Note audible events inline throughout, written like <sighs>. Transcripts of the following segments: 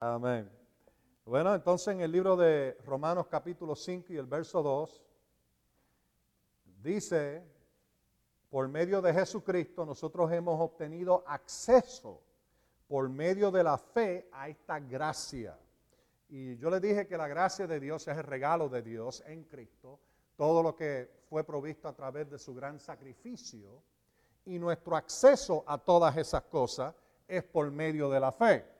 Amén. Bueno, entonces en el libro de Romanos capítulo 5 y el verso 2, dice, por medio de Jesucristo nosotros hemos obtenido acceso por medio de la fe a esta gracia. Y yo le dije que la gracia de Dios es el regalo de Dios en Cristo, todo lo que fue provisto a través de su gran sacrificio, y nuestro acceso a todas esas cosas es por medio de la fe.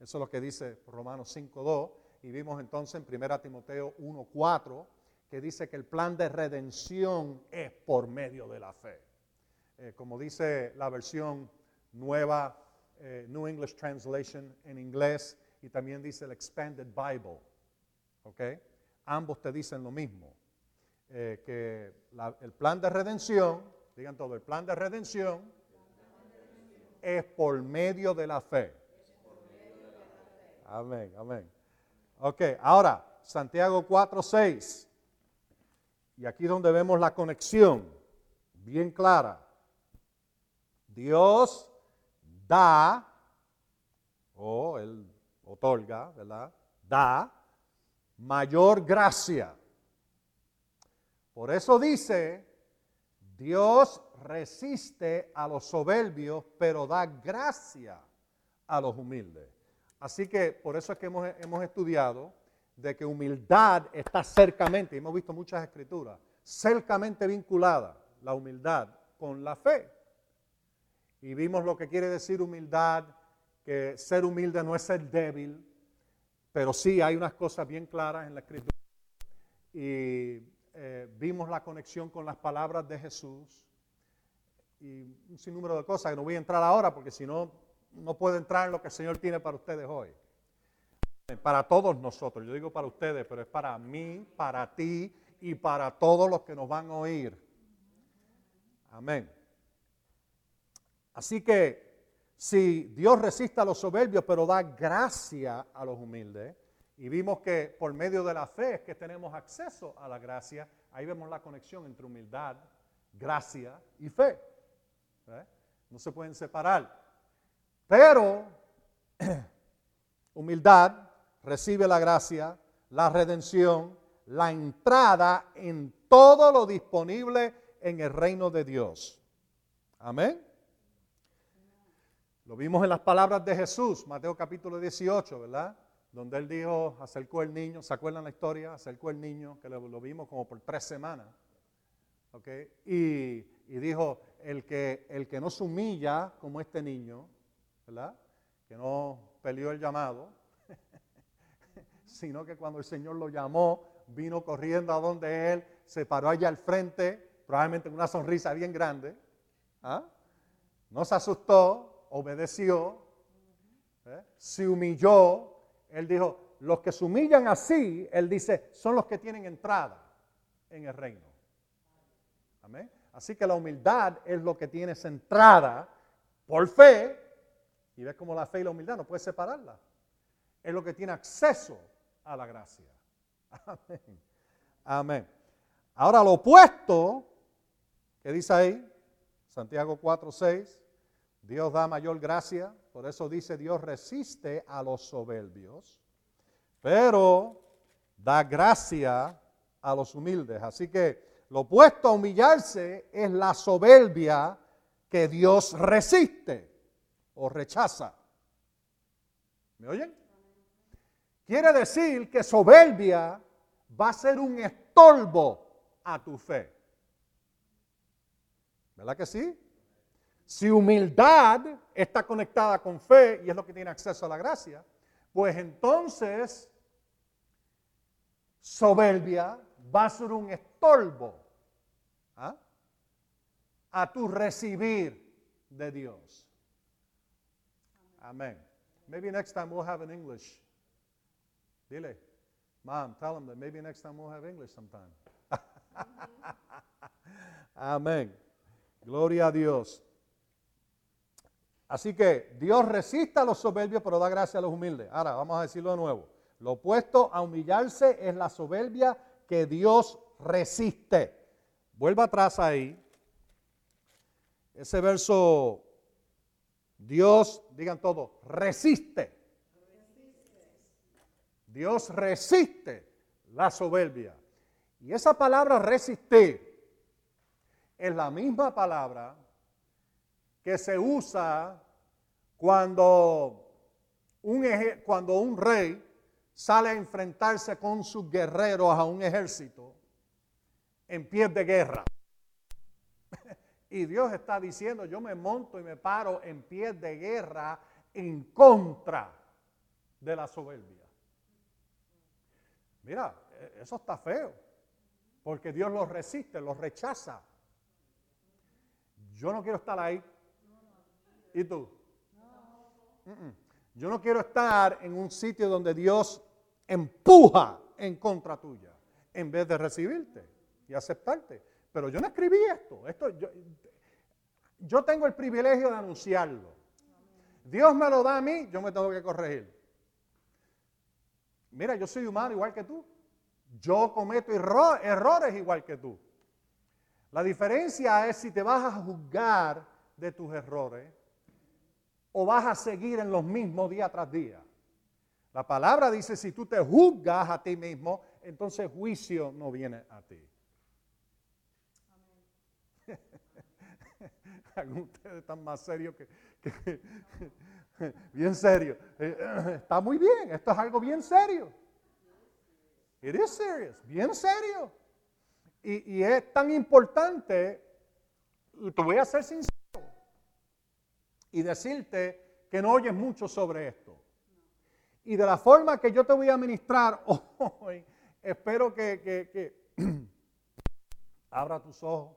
Eso es lo que dice Romanos 5.2. Y vimos entonces en 1 Timoteo 1.4 que dice que el plan de redención es por medio de la fe. Eh, como dice la versión nueva, eh, New English Translation en inglés, y también dice el Expanded Bible. ¿Ok? Ambos te dicen lo mismo. Eh, que el plan de redención, digan todo, el plan de redención es por medio de la fe. Amén, amén. Ok, ahora, Santiago 4, 6. Y aquí donde vemos la conexión bien clara. Dios da, o Él otorga, ¿verdad? Da mayor gracia. Por eso dice, Dios resiste a los soberbios, pero da gracia a los humildes. Así que por eso es que hemos, estudiado de que humildad está cercamente, hemos visto muchas escrituras, cercamente vinculada la humildad con la fe. Y vimos lo que quiere decir humildad, que ser humilde no es ser débil, pero sí hay unas cosas bien claras en la escritura. Y eh, vimos la conexión con las palabras de Jesús y un sinnúmero de cosas que no voy a entrar ahora porque si no no puede entrar en lo que el Señor tiene para ustedes hoy. Para todos nosotros, yo digo para ustedes, pero es para mí, para ti y para todos los que nos van a oír. Amén. Así que si Dios resiste a los soberbios, pero da gracia a los humildes, y vimos que por medio de la fe es que tenemos acceso a la gracia, ahí vemos la conexión entre humildad, gracia y fe. No se pueden separar. Pero <clears throat> humildad recibe la gracia, la redención, la entrada en todo lo disponible en el reino de Dios. Amén. Lo vimos en las palabras de Jesús, Mateo capítulo 18, ¿verdad? Donde él dijo, acercó el niño, ¿se acuerdan la historia? Acercó el niño, que lo, vimos como por tres semanas. ¿Ok? Y, y, dijo, el que, el que no se humilla como este niño, ¿verdad? Que no peleó el llamado, <laughs> sino que cuando el Señor lo llamó, vino corriendo a donde él, se paró allá al frente, probablemente con una sonrisa bien grande. ¿ah? No se asustó, obedeció, ¿eh? se humilló. Él dijo, los que se humillan así, él dice, son los que tienen entrada en el reino. Amén. Así que la humildad es lo que tienes entrada por fe y ves como la fe y la humildad no puedes separarla. Es lo que tiene acceso a la gracia. <laughs> Amén. Amén. Ahora lo opuesto, que dice ahí, Santiago 4, 6, Dios da mayor gracia, por eso dice Dios resiste a los soberbios, pero da gracia a los humildes. Así que lo opuesto a humillarse es la soberbia que Dios resiste o rechaza. ¿Me oyen? Quiere decir que soberbia va a ser un estorbo a tu fe. ¿Verdad que sí? Si humildad está conectada con fe y es lo que tiene acceso a la gracia, pues entonces soberbia va a ser un estorbo ¿ah? a tu recibir de Dios. Amen. Maybe next time we'll have an English. Dile. Mom, tell them that maybe next time we'll have English sometime. <laughs> Amén. Gloria a Dios. Así que Dios resiste a los soberbios, pero da gracia a los humildes. Ahora, vamos a decirlo de nuevo. Lo opuesto a humillarse es la soberbia que Dios resiste. Vuelva atrás ahí. Ese verso Dios, digan todo, resiste Dios resiste la soberbia. Y esa palabra resistir es la misma palabra que se usa cuando un, cuando un rey sale a enfrentarse con sus guerreros a un ejército en pie de guerra. Y Dios está diciendo, yo me monto y me paro en pie de guerra en contra de la soberbia. Mira, e, eso está feo, porque Dios lo resiste, lo rechaza. Yo no quiero estar ahí. ¿Y tú? Yo no quiero estar en un sitio donde Dios empuja en contra tuya, en vez de recibirte y aceptarte. Pero yo no escribí esto. esto yo, tengo el privilegio de anunciarlo. Dios me lo da a mí, yo me tengo que corregir. Mira, yo soy humano igual que tú. Yo cometo errores igual que tú. La diferencia es si te vas a juzgar de tus errores o vas a seguir en los mismos día tras día. La palabra dice, si tú te juzgas a ti mismo, entonces juicio no viene a ti. Ustedes están más serios que, <laughs> bien serio. Eh, está muy bien, esto es algo bien serio. It is serious, bien serio. Y, es tan importante, te voy a ser sincero, y decirte que no oyes mucho sobre esto. Y de la forma que yo te voy a ministrar <laughs> hoy, espero que, que, que <clears throat> abra tus ojos.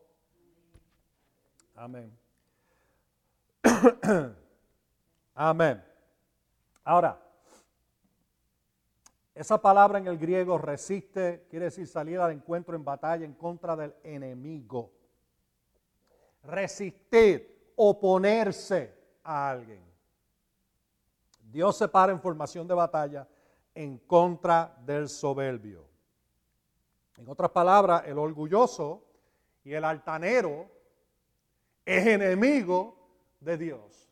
Amén. <coughs> Amén. Ahora, esa palabra en el griego resiste, quiere decir salir al encuentro en batalla en contra del enemigo. Resistir, oponerse a alguien. Dios se para en formación de batalla en contra del soberbio. En otras palabras, el orgulloso y el altanero es enemigo de Dios.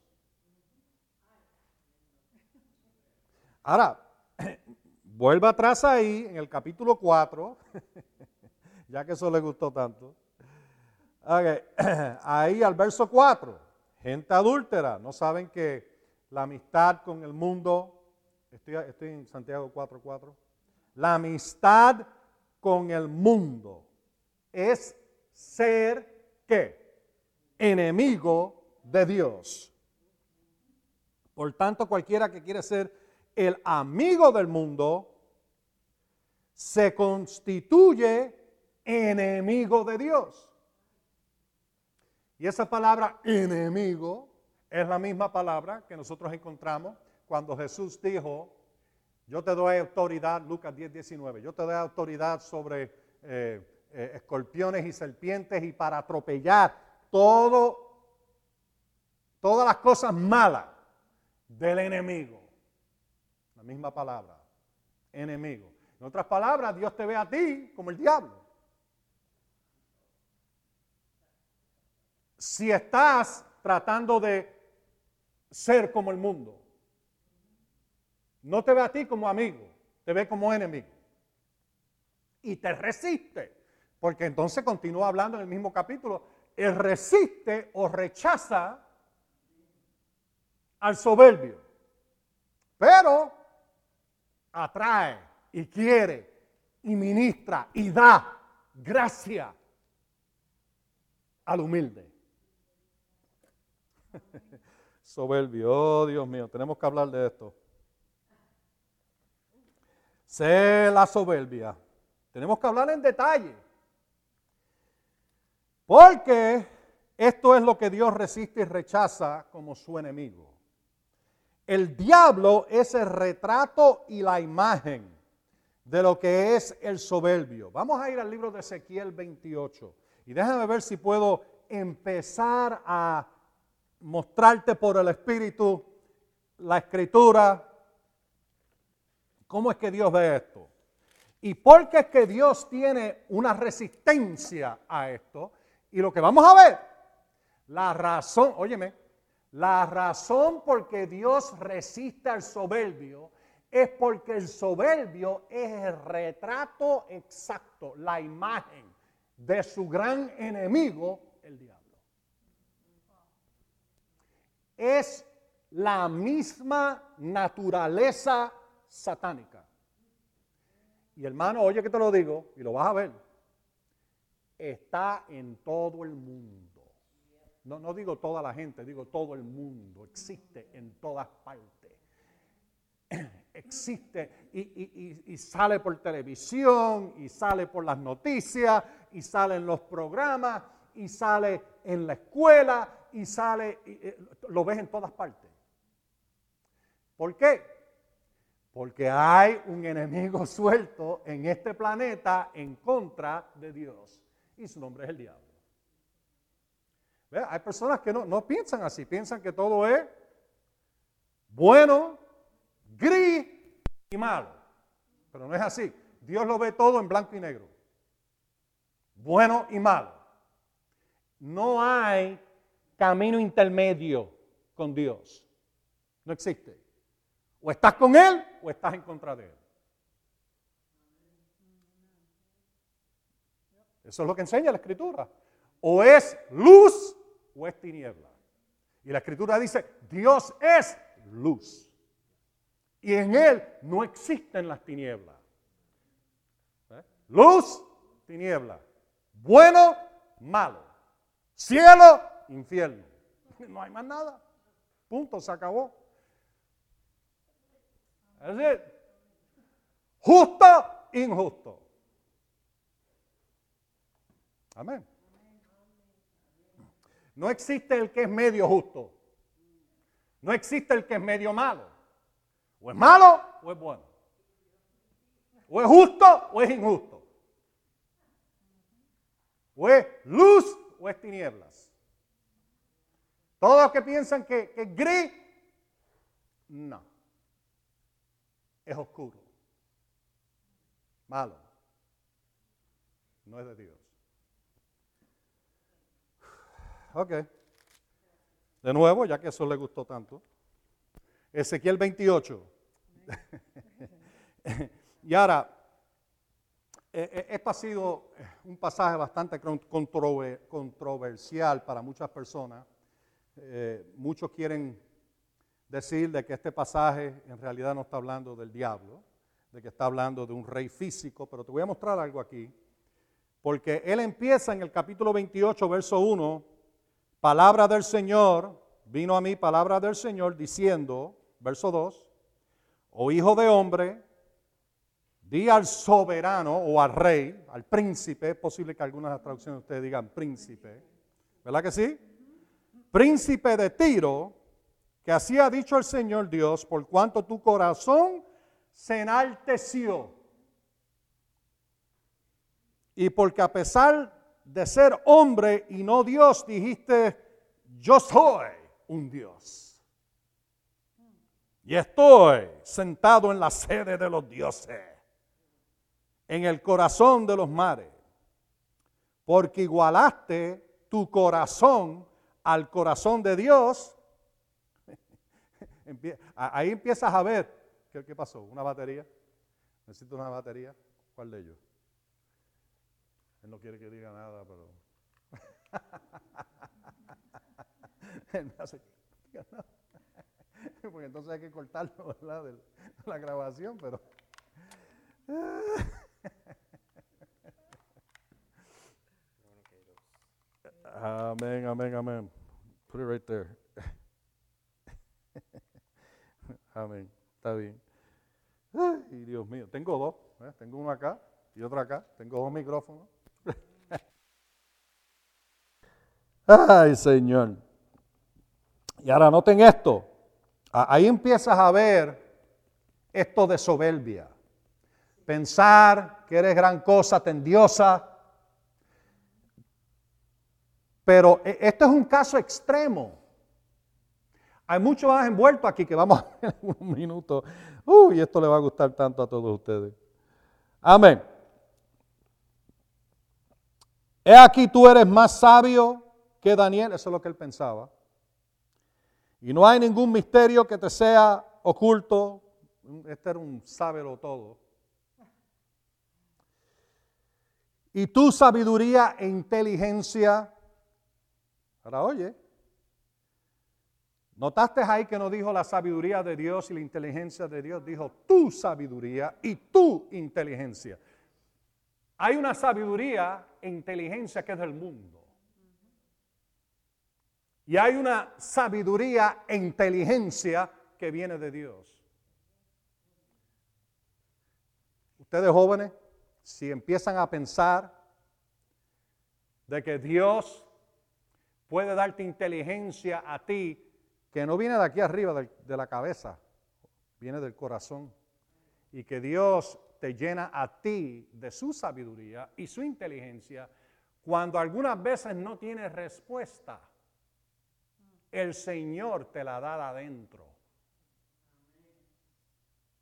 Ahora, <clears throat> vuelva atrás ahí en el capítulo 4, <laughs> ya que eso le gustó tanto. <clears throat> Ahí al verso 4, gente adúltera, no saben que la amistad con el mundo, estoy, estoy en Santiago 4.4, la amistad con el mundo es ser qué? Enemigo de Dios. Por tanto, cualquiera que quiere ser el amigo del mundo, se constituye enemigo de Dios. Y esa palabra enemigo es la misma palabra que nosotros encontramos cuando Jesús dijo, yo te doy autoridad, Lucas 10, 19, yo te doy autoridad sobre eh, eh, escorpiones y serpientes y para atropellar todo todas las cosas malas del enemigo. La misma palabra, enemigo. En otras palabras, Dios te ve a ti como el diablo. Si estás tratando de ser como el mundo, no te ve a ti como amigo, te ve como enemigo. Y te resiste, porque entonces continúa hablando en el mismo capítulo, él resiste o rechaza al soberbio, pero atrae y quiere y ministra y da gracia al humilde. <laughs> Soberbio, oh Dios mío, tenemos que hablar de esto. Sé la soberbia. Tenemos que hablar en detalle. Porque esto es lo que Dios resiste y rechaza como su enemigo. El diablo es el retrato y la imagen de lo que es el soberbio. Vamos a ir al libro de Ezequiel 28 y déjame ver si puedo empezar a mostrarte por el Espíritu la escritura, cómo es que Dios ve esto. Y por qué es que Dios tiene una resistencia a esto. Y lo que vamos a ver, la razón, óyeme, la razón por que Dios resiste al soberbio es porque el soberbio es el retrato exacto, la imagen de su gran enemigo, el diablo. Es la misma naturaleza satánica. Y hermano, oye que te lo digo, y lo vas a ver, está en todo el mundo. No, no digo toda la gente, digo todo el mundo, existe en todas partes. <clears throat> Existe y, y, sale por televisión, y sale por las noticias, y sale en los programas, y sale en la escuela, y sale, eh, lo ves en todas partes. ¿Por qué? Porque hay un enemigo <laughs> suelto en este planeta en contra de Dios. Y su nombre es el diablo. Hay personas que no, no piensan así, piensan que todo es bueno, gris y malo. Pero no es así. Dios lo ve todo en blanco y negro. Bueno y malo. No hay camino intermedio con Dios. No existe. O estás con Él o estás en contra de Él. Eso es lo que enseña la Escritura. O es luz o es tiniebla. Y la Escritura dice, Dios es luz. Y en Él no existen las tinieblas. ¿Eh? Luz, tiniebla. Bueno, malo. Cielo, infierno. <laughs> No hay más nada. Punto, se acabó. Es decir, justo, injusto. Amén. No existe el que es medio justo. No existe el que es medio malo. O es malo o es bueno. O es justo o es injusto. O es luz o es tinieblas. Todos los que piensan que, que es gris, no es oscuro, malo, no es de Dios. Ok. De nuevo, ya que eso le gustó tanto. Ezequiel 28. <laughs> y ahora, e, e, esto ha sido un pasaje bastante controversial para muchas personas. Eh, muchos quieren decir de que este pasaje en realidad no está hablando del diablo, de que está hablando de un rey físico, pero te voy a mostrar algo aquí, porque él empieza en el capítulo 28, verso 1, palabra del Señor, vino a mí palabra del Señor diciendo, verso 2, o hijo de hombre, di al soberano o al rey, al príncipe, es posible que algunas traducciones de ustedes digan príncipe, ¿verdad que sí? Príncipe de Tiro, que así ha dicho el Señor Dios, por cuanto tu corazón se enalteció. Y porque a pesar de ser hombre y no Dios, dijiste, yo soy un Dios. Y estoy sentado en la sede de los dioses, en el corazón de los mares, porque igualaste tu corazón al corazón de Dios <laughs> Ahí empiezas a ver, ¿qué, pasó? ¿Una batería? ¿Necesito una batería? ¿Cuál de ellos? No quiere que diga nada, pero... <laughs> Él me hace... <laughs> Porque entonces hay que cortarlo, ¿verdad? De la grabación, pero... Amén, amén, amén. Put it right there. <laughs> Amén. Está bien. Ay, Dios mío. Tengo dos. ¿eh? Tengo uno acá y otro acá. Tengo dos micrófonos. Ay, Señor. Y ahora noten esto. Ahí empiezas a ver esto de soberbia. Pensar que eres gran cosa, tendiosa. Pero e, esto es un caso extremo. Hay mucho más envuelto aquí que vamos a ver en un minuto. Uy, esto le va a gustar tanto a todos ustedes. Amén. He aquí tú eres más sabio que Daniel, eso es lo que él pensaba. Y no hay ningún misterio que te sea oculto, este era un sábelo todo. Y tu sabiduría e inteligencia, ahora oye, ¿notaste ahí que no dijo la sabiduría de Dios y la inteligencia de Dios? Dijo tu sabiduría y tu inteligencia. Hay una sabiduría e inteligencia que es del mundo. Y hay una sabiduría e inteligencia que viene de Dios. Ustedes jóvenes, si empiezan a pensar de que Dios puede darte inteligencia a ti, que no viene de aquí arriba de, la cabeza, viene del corazón, y que Dios te llena a ti de su sabiduría y su inteligencia, cuando algunas veces no tienes respuesta, el Señor te la da de adentro.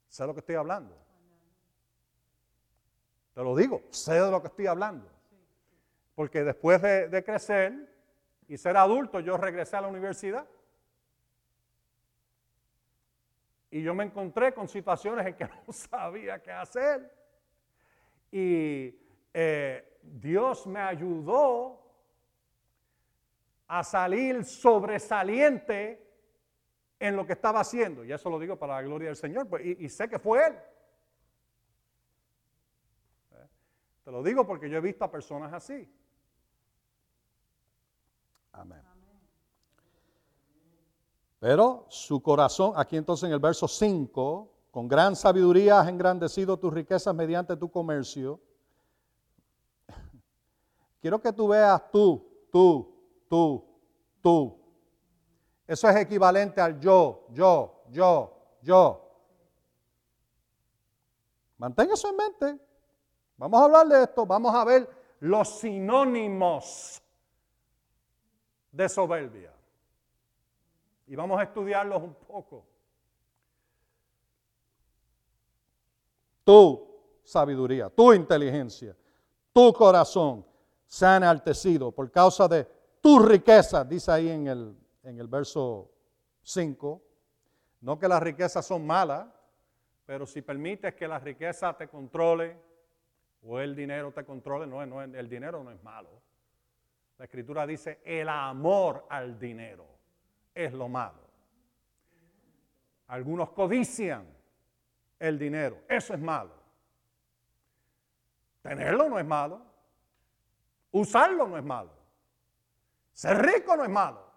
Sé lo que estoy hablando. Te lo digo, sé de lo que estoy hablando. Porque después de, crecer y ser adulto, yo regresé a la universidad. Y yo me encontré con situaciones en que <laughs> no sabía qué hacer. Y eh, Dios me ayudó a salir sobresaliente en lo que estaba haciendo. Y eso lo digo para la gloria del Señor. Pues, y, sé que fue Él. Te lo digo porque yo he visto a personas así. Amén. Pero su corazón, aquí entonces en el verso 5, con gran sabiduría has engrandecido tus riquezas mediante tu comercio. <laughs> Quiero que tú veas tú, tú, tú, tú. Eso es equivalente al yo, yo, yo, yo. Mantenga eso en mente. Vamos a hablar de esto. Vamos a ver los sinónimos de soberbia. Y vamos a estudiarlos un poco. Tu sabiduría, tu inteligencia, tu corazón se ha enaltecido por causa de tu riqueza, dice ahí en el en el verso 5. No que las riquezas son malas, pero si permites que la riqueza te controle o el dinero te controle, no, no, el dinero no es malo. La escritura dice, el amor al dinero es lo malo. Algunos codician el dinero, eso es malo. Tenerlo no es malo. Usarlo no es malo. Ser rico no es malo.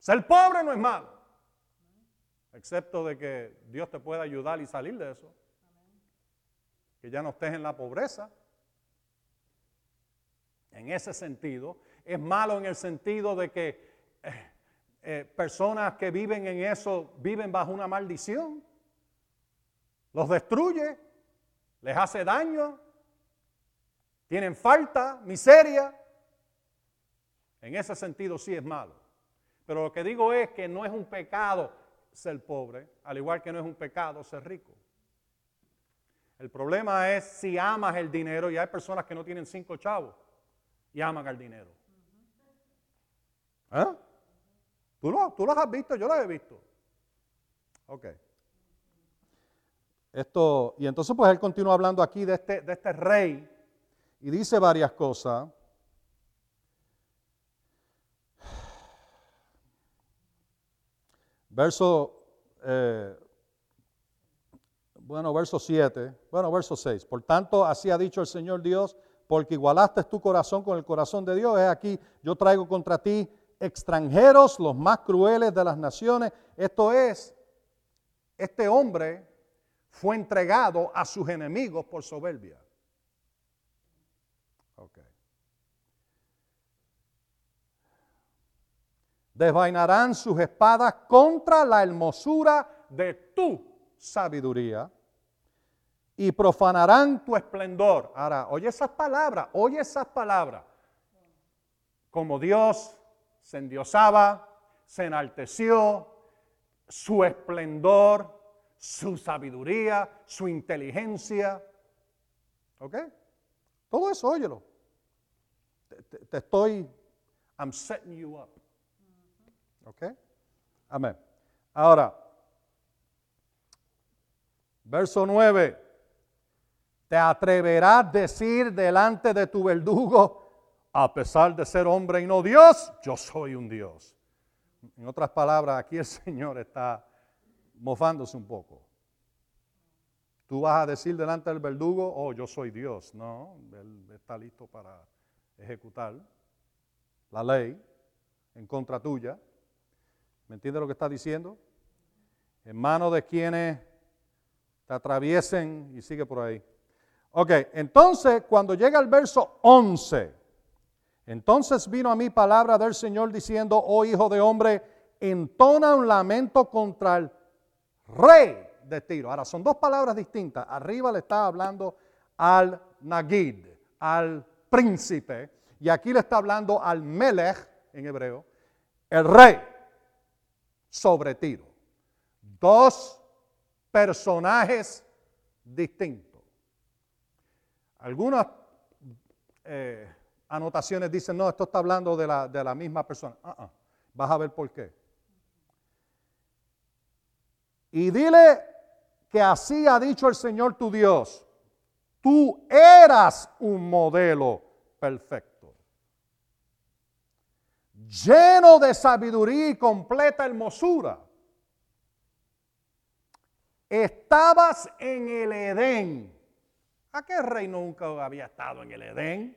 Ser pobre no es malo, excepto de que Dios te pueda ayudar y salir de eso. Que ya no estés en la pobreza. En ese sentido, es malo en el sentido de que eh, eh, personas que viven en eso viven bajo una maldición. Los destruye, les hace daño, tienen falta, miseria. En ese sentido sí es malo. Pero lo que digo es que no es un pecado ser pobre, al igual que no es un pecado ser rico. El problema es si amas el dinero y hay personas que no tienen cinco chavos y aman al dinero. ¿Eh? ¿Tú, ¿Tú los has visto? Yo los he visto. Ok. Esto, y entonces pues él continúa hablando aquí de este, de este rey y dice varias cosas. Verso, eh, bueno, verso 7, bueno, verso 6. Por tanto, así ha dicho el Señor Dios, porque igualaste tu corazón con el corazón de Dios. Es aquí, yo traigo contra ti extranjeros, los más crueles de las naciones. Esto es, este hombre fue entregado a sus enemigos por soberbia. Desvainarán sus espadas contra la hermosura de tu sabiduría y profanarán tu esplendor. Ahora, oye esas palabras, oye esas palabras. Como Dios se endiosaba, se enalteció, su esplendor, su sabiduría, su inteligencia. ¿Ok? Todo eso, óyelo. Te, te estoy, I'm setting you up. ¿Ok? Amén. Ahora, Verso 9. ¿Te atreverás a decir delante de tu verdugo, a pesar de ser hombre y no Dios, yo soy un Dios? En otras palabras, aquí el <laughs> Señor está mofándose un poco. Tú vas a decir delante del verdugo, oh, yo soy Dios. No, Él está listo para ejecutar la ley en contra tuya. ¿Me entiendes lo que está diciendo? En manos de quienes te atraviesen y sigue por ahí. Ok, entonces cuando llega el verso 11, entonces vino a mí palabra del Señor diciendo, oh hijo de hombre, entona un lamento contra el rey de Tiro. Ahora, son dos palabras distintas. Arriba le está hablando al Nagid, al príncipe, y aquí le está hablando al Melech, en hebreo, el rey sobre Tiro. Dos personajes distintos. Algunas eh, anotaciones dicen, no, esto está hablando de la, de la misma persona. Ah. Vas a ver por qué. Y dile que así ha dicho el Señor tu Dios. Tú eras un modelo perfecto. Lleno de sabiduría y completa hermosura. Estabas en el Edén. ¿A qué rey nunca había estado en el Edén?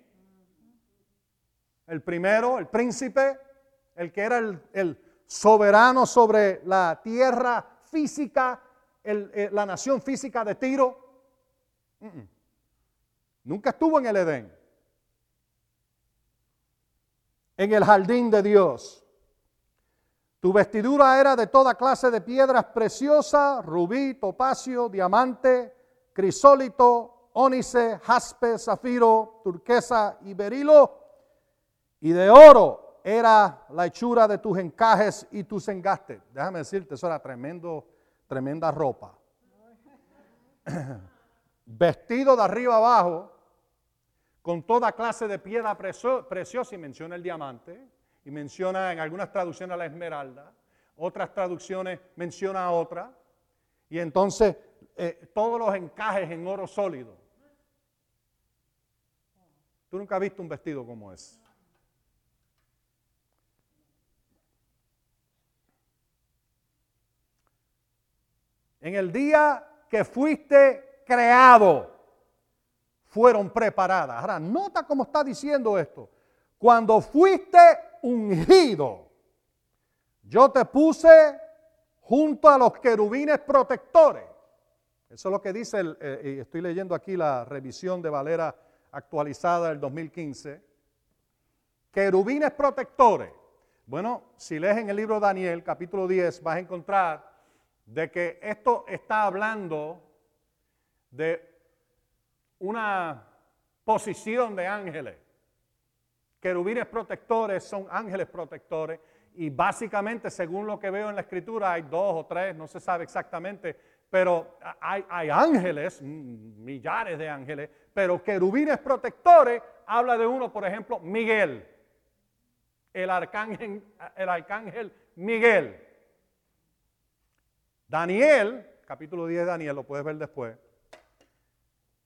El primero, el príncipe, el que era el, soberano sobre la tierra física, eh, la nación física de Tiro. Nunca estuvo en el Edén. En el jardín de Dios. Tu vestidura era de toda clase de piedras preciosas, rubí, topacio, diamante, crisólito, ónice, jaspe, zafiro, turquesa y berilo. Y de oro era la hechura de tus encajes y tus engastes. Déjame decirte, eso era tremendo tremenda ropa. <clears throat> Vestido de arriba abajo, con toda clase de piedra preciosa, y menciona el diamante, y menciona en algunas traducciones la esmeralda, otras traducciones menciona otra, y entonces eh, todos los encajes en oro sólido. Tú nunca has visto un vestido como ese. en el día que fuiste creado, fueron preparadas. Ahora, nota cómo está diciendo esto. Cuando fuiste ungido, yo te puse junto a los querubines protectores. Eso es lo que dice, el, eh, estoy leyendo aquí la revisión de Valera actualizada del 2015. Querubines protectores. Bueno, si lees en el libro de Daniel, capítulo 10, vas a encontrar de que esto está hablando de una posición de ángeles. Querubines protectores son ángeles protectores y básicamente, según lo que veo en la escritura, hay dos o tres, no se sabe exactamente, pero hay, hay ángeles, millares de ángeles, pero querubines protectores habla de uno, por ejemplo, Miguel, el arcángel, el arcángel Miguel. Daniel, capítulo 10 de Daniel, lo puedes ver después,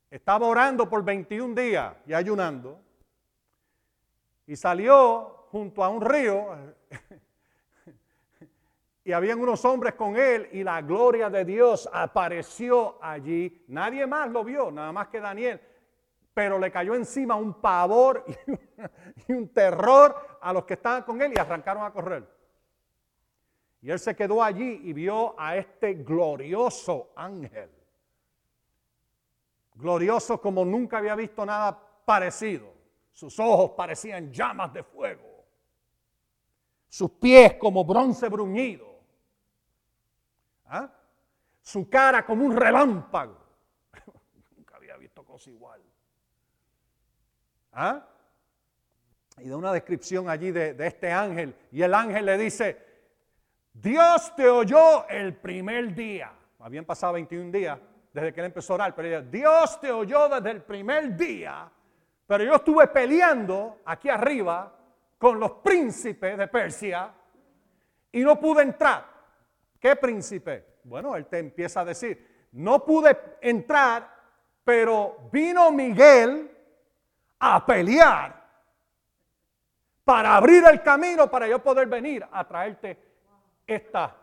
estaba orando por 21 días y ayunando y salió junto a un río <laughs> y habían unos hombres con él y la gloria de Dios apareció allí. Nadie más lo vio, nada más que Daniel, pero le cayó encima un pavor <laughs> y un terror a los que estaban con él y arrancaron a correr. Y él se quedó allí y vio a este glorioso ángel. Glorioso como nunca había visto nada parecido. Sus ojos parecían llamas de fuego. Sus pies como bronce bruñido. ¿Ah? Su cara como un relámpago. <laughs> nunca había visto cosa igual. ¿Ah? Y da una descripción allí de, de este ángel. Y el ángel le dice, Dios te oyó el primer día. Habían pasado 21 días desde que él empezó a orar, pero Dios te oyó desde el primer día, pero yo estuve peleando aquí arriba con los príncipes de Persia y no pude entrar. ¿Qué príncipe? Bueno, él te empieza a decir, no pude entrar, pero vino Miguel a pelear para abrir el camino para yo poder venir a traerte esta,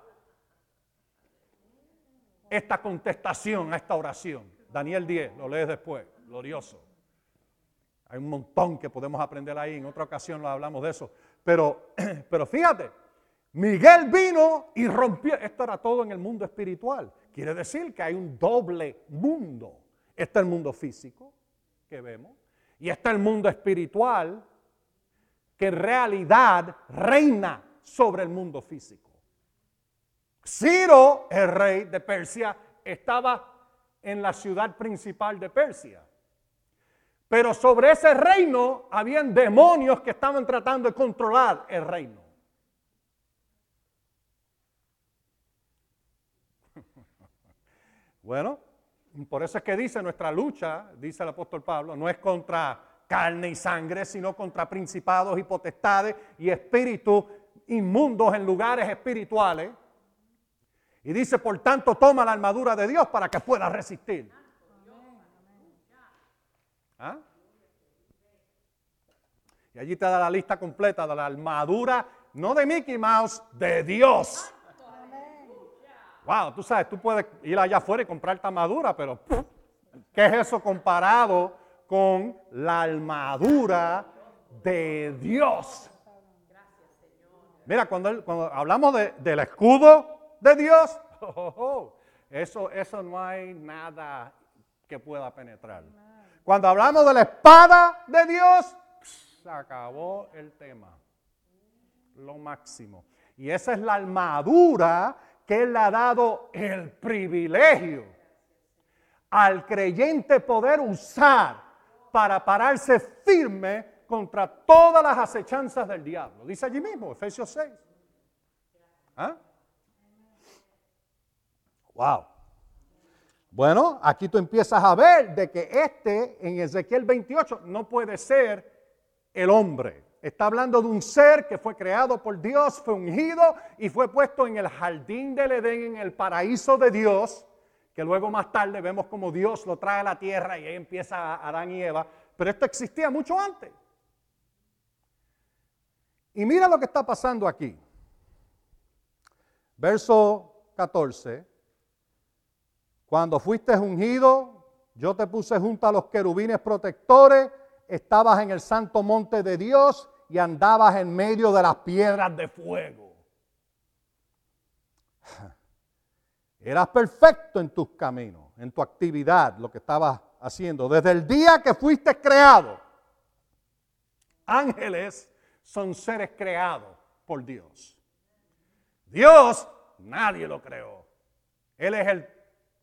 esta contestación a esta oración. Daniel 10, lo lees después, glorioso. Hay un montón que podemos aprender ahí, en otra ocasión lo hablamos de eso. Pero, <clears throat> pero fíjate, Miguel vino y rompió, esto era todo en el mundo espiritual. Quiere decir que hay un doble mundo. Está el mundo físico que vemos y está el mundo espiritual que en realidad reina sobre el mundo físico. Ciro, el rey de Persia, estaba en la ciudad principal de Persia. Pero sobre ese reino habían demonios que estaban tratando de controlar el reino. <laughs> Bueno, por eso es que dice nuestra lucha, dice el apóstol Pablo, no es contra carne y sangre, sino contra principados y potestades y espíritus inmundos en lugares espirituales. Y dice, por tanto, toma la armadura de Dios para que pueda resistir. ¿Ah? Y allí te da la lista completa de la armadura, no de Mickey Mouse, de Dios. Wow, tú sabes, tú puedes ir allá afuera y comprar esta armadura, pero ¿qué es eso comparado con la armadura de Dios? Mira, cuando, cuando hablamos del escudo de Dios, <laughs> eso, eso no hay nada que pueda penetrar. Cuando hablamos de la espada de Dios, se acabó el tema. Lo máximo. Y esa es la armadura que Él ha dado el privilegio al creyente poder usar para pararse firme contra todas las acechanzas del diablo. Dice allí mismo, Efesios 6. ¿Ah? Wow. Bueno, aquí tú empiezas a ver de que este en Ezequiel 28 no puede ser el hombre. Está hablando de un ser que fue creado por Dios, fue ungido y fue puesto en el jardín del Edén, en el paraíso de Dios, que luego más tarde vemos como Dios lo trae a la tierra y ahí empieza Adán y Eva. Pero esto existía mucho antes. Y mira lo que está pasando aquí. Verso 14. Cuando fuiste ungido, yo te puse junto a los querubines protectores, estabas en el santo monte de Dios y andabas en medio de las piedras de fuego. <sighs> Eras perfecto en tus caminos, en tu actividad, lo que estabas haciendo. Desde el día que fuiste creado, ángeles son seres creados por Dios. Dios, nadie lo creó. Él es el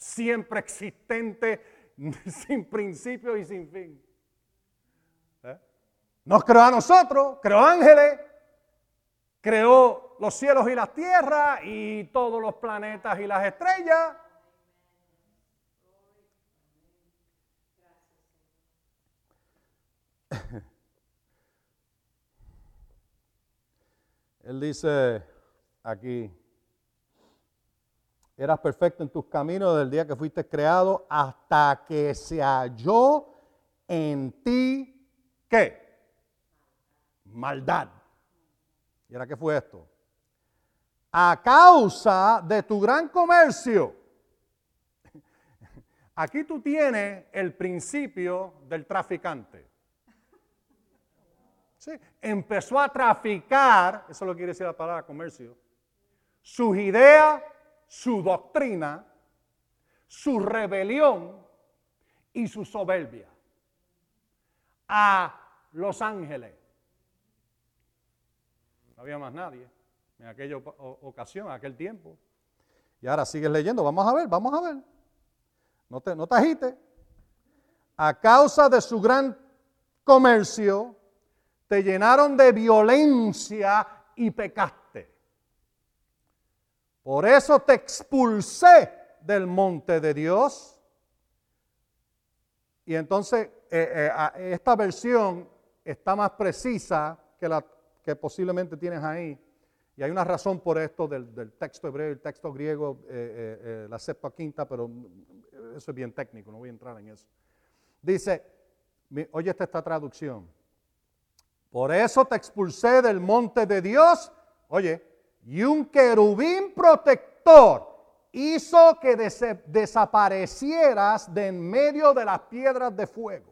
siempre existente, <laughs> sin principio y sin fin. Nos creó a nosotros, creó ángeles, creó los cielos y las tierras y todos los planetas y las estrellas. Él dice aquí, eras perfecto en tus caminos desde el día que fuiste creado hasta que se halló en ti, ¿qué? maldad. ¿Y ahora qué fue esto? A causa de tu gran comercio. <laughs> Aquí tú tienes el principio del traficante. Sí, empezó a traficar, eso lo quiere decir la palabra comercio, sus ideas, su doctrina, su rebelión y su soberbia a los ángeles había más nadie en aquella ocasión, en aquel tiempo. Y ahora sigues leyendo, vamos a ver, vamos a ver. No te, no te agites. A causa de su gran comercio, te llenaron de violencia y pecaste. Por eso te expulsé del monte de Dios. Y entonces eh, eh, esta versión está más precisa que la que posiblemente tienes ahí. Y hay una razón por esto del, texto hebreo y el texto griego, eh, eh, la Septuaginta, pero eso es bien técnico, no voy a entrar en eso. Dice, oye esta traducción. Por eso te expulsé del monte de Dios, oye, y un querubín protector hizo que desaparecieras de en medio de las piedras de fuego.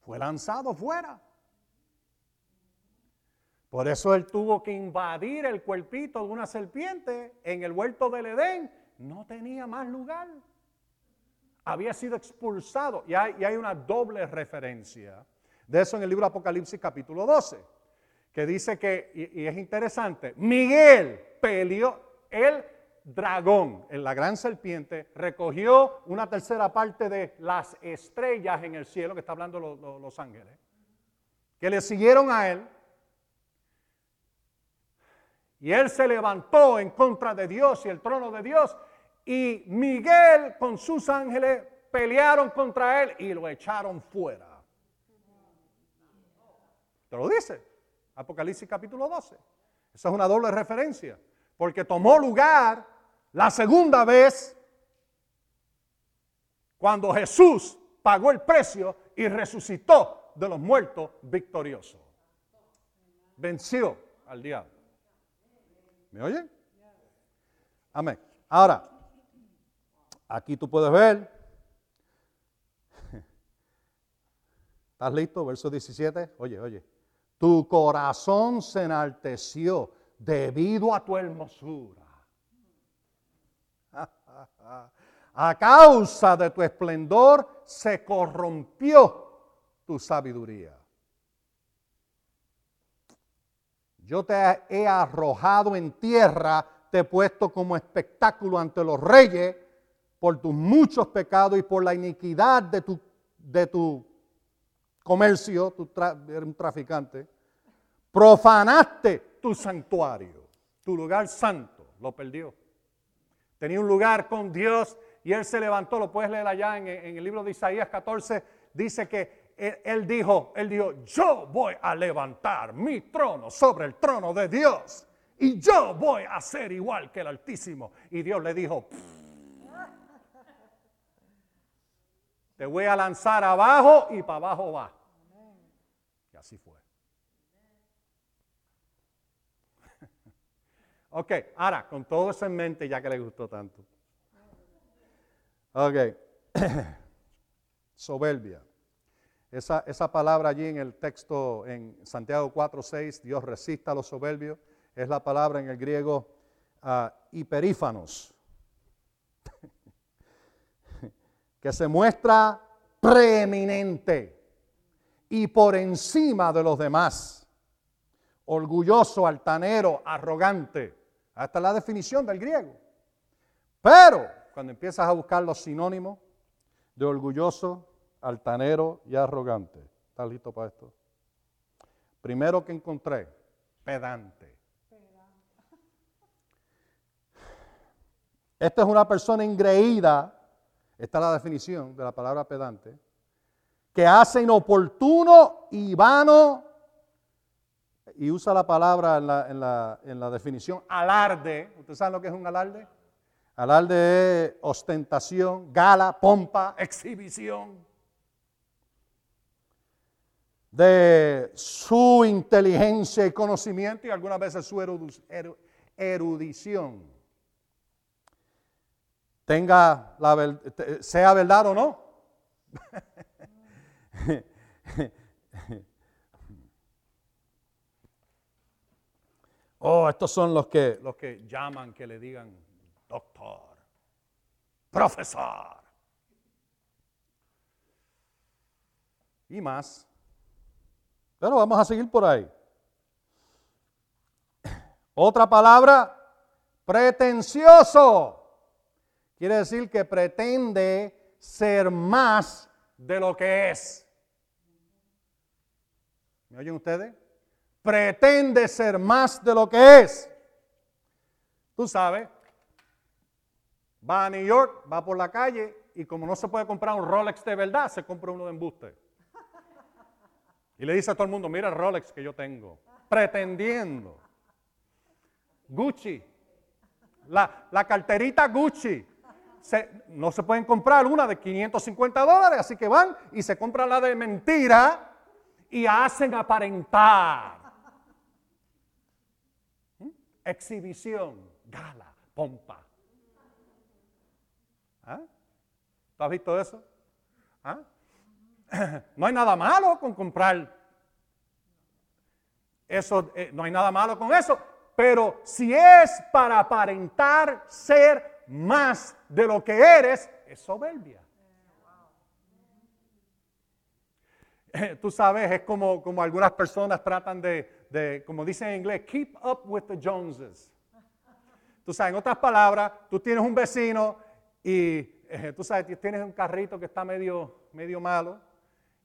Fue lanzado fuera. Por eso él tuvo que invadir el cuerpito de una serpiente en el huerto del Edén. No tenía más lugar. Había sido expulsado. Y hay, hay una doble referencia de eso en el libro Apocalipsis capítulo 12, que dice que, y, es interesante, Miguel peleó, el dragón, la gran serpiente, recogió una tercera parte de las estrellas en el cielo, que está hablando los ángeles, que le siguieron a él y él se levantó en contra de Dios y el trono de Dios. Y Miguel con sus ángeles pelearon contra él y lo echaron fuera. Te lo dice Apocalipsis capítulo 12. Esa es una doble referencia. Porque tomó lugar la segunda vez cuando Jesús pagó el precio y resucitó de los muertos victorioso. Venció al diablo. ¿Me oyen? Amén. Ahora, aquí tú puedes ver. <laughs> ¿Estás listo? Verso 17. Oye, oye. Tu corazón se enalteció debido a tu hermosura. <laughs> A causa de tu esplendor se corrompió tu sabiduría. Yo te he arrojado en tierra, te he puesto como espectáculo ante los reyes por tus muchos pecados y por la iniquidad de tu, de tu comercio, tú un traficante. Profanaste tu santuario, tu lugar santo, lo perdió. Tenía un lugar con Dios y él se levantó, lo puedes leer allá en, el libro de Isaías 14, dice que él, dijo, él dijo, yo voy a levantar mi trono sobre el trono de Dios y yo voy a ser igual que el Altísimo. Y Dios le dijo, te voy a lanzar abajo y para abajo va. Así fue. <laughs> ok, ahora, con todo eso en mente, ya que le gustó tanto. Ok, <coughs> soberbia. Esa, palabra allí en el texto en Santiago 4:6, Dios resista a los soberbios, es la palabra en el griego uh, hiperífanos, <laughs> que se muestra preeminente y por encima de los demás, orgulloso, altanero, arrogante. Hasta la definición del griego. Pero cuando empiezas a buscar los sinónimos de orgulloso, altanero y arrogante. ¿Estás listo para esto? Primero que encontré, pedante. Esta es una persona engreída, esta es la definición de la palabra pedante, que hace inoportuno y vano, y usa la palabra en la, en la, en la definición alarde. ¿Ustedes saben lo que es un alarde? Alarde es ostentación, gala, pompa, exhibición de su inteligencia y conocimiento y algunas veces su erudición. Tenga la sea verdad o no. <laughs> <laughs> oh, estos son los que, los que llaman que le digan doctor, profesor. Y más. Pero vamos a seguir por ahí. <clears throat> Otra palabra, pretencioso. Quiere decir que pretende ser más de lo que es. ¿Me oyen ustedes? Pretende ser más de lo que es. Tú sabes, va a New York, va por la calle y como no se puede comprar un Rolex de verdad, se compra uno de embuste. Y le dice a todo el mundo, mira el Rolex que yo tengo. pretendiendo. Gucci, la, la carterita Gucci. no se pueden comprar una de 550 dólares, así que van y se compran la de mentira y hacen aparentar. ¿Mm? Exhibición, gala, pompa. ¿Ah? ¿Tú has visto eso? ¿Ah? <clears throat> No hay nada malo con comprar eso, eh, no hay nada malo con eso, pero si es para aparentar ser más de lo que eres, es soberbia. <laughs> Tú sabes, es como, como algunas personas tratan de, de, como dicen en inglés, keep up with the Joneses. Tú sabes, en otras palabras, tú tienes un vecino y eh, tú sabes, tienes un carrito que está medio, medio malo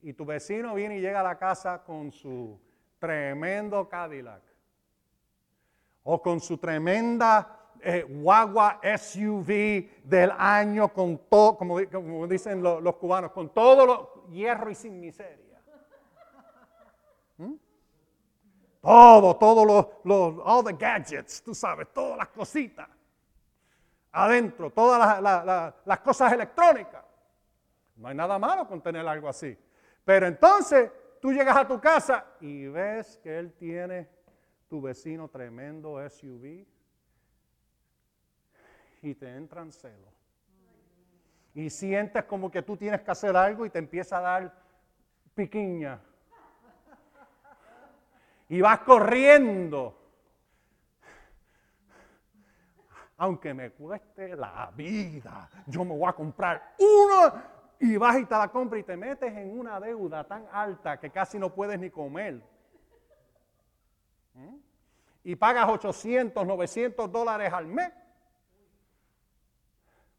y tu vecino viene y llega a la casa con su tremendo Cadillac o con su tremenda eh, guagua SUV del año con todo, como, dicen los, cubanos, con todo lo hierro y sin miseria. ¿Mm? Todo, todos los, los, all the gadgets, tú sabes, todas las cositas. Adentro, todas las cosas electrónicas. No hay nada malo con tener algo así. Pero entonces tú llegas a tu casa y ves que él tiene tu vecino tremendo SUV y te entran celos. Y sientes como que tú tienes que hacer algo y te empieza a dar piquiña. Y vas corriendo. Aunque me cueste la vida, yo me voy a comprar uno y vas y te la compras y te metes en una deuda tan alta que casi no puedes ni comer. ¿Mm? Y pagas 800, 900 dólares al mes.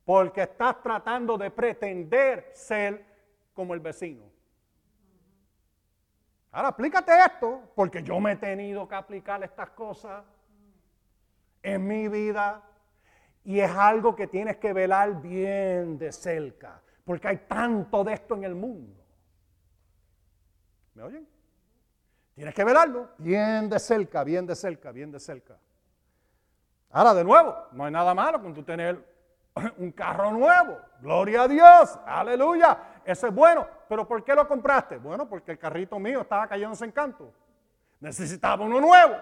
Porque estás tratando de pretender ser como el vecino. Ahora aplícate esto, porque yo me he tenido que aplicar estas cosas en mi vida. Y es algo que tienes que velar bien de cerca porque hay tanto de esto en el mundo. ¿Me oyen? Tienes que verlo bien de cerca, bien de cerca, bien de cerca. Ahora, de nuevo, no hay nada malo con tú tener un carro nuevo. Gloria a Dios, aleluya. Eso es bueno. Pero ¿por qué lo compraste? Bueno, porque el carrito mío estaba cayéndose en canto. Necesitaba uno nuevo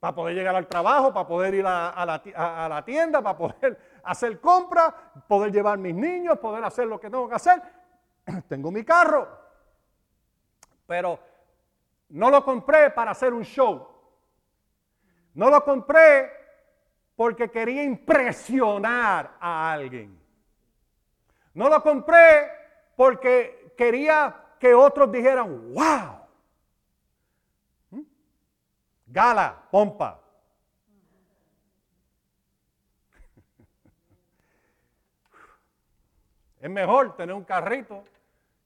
para poder llegar al trabajo, para poder ir a, la, tienda, para poder <laughs> hacer compras, poder llevar mis niños, poder hacer lo que tengo que hacer. <clears throat> Tengo mi carro, pero no lo compré para hacer un show. No lo compré porque quería impresionar a alguien. No lo compré porque quería que otros dijeran, wow, Gala, pompa. Es mejor tener un carrito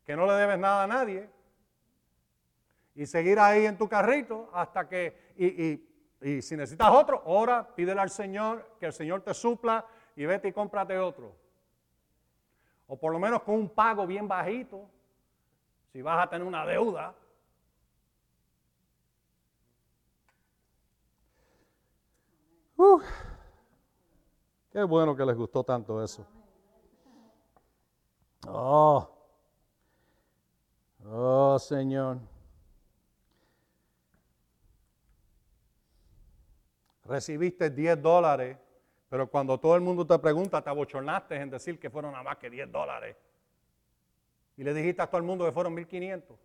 que no le debes nada a nadie y seguir ahí en tu carrito hasta que, y, si necesitas otro, ora, pídele al Señor que el Señor te supla y vete y cómprate otro. O por lo menos con un pago bien bajito, si vas a tener una deuda, qué bueno que les gustó tanto eso. Oh, oh Señor. Recibiste 10 dólares, pero cuando todo el mundo te pregunta, te abochornaste en decir que fueron nada más que 10 dólares. Y le dijiste a todo el mundo que fueron 1500.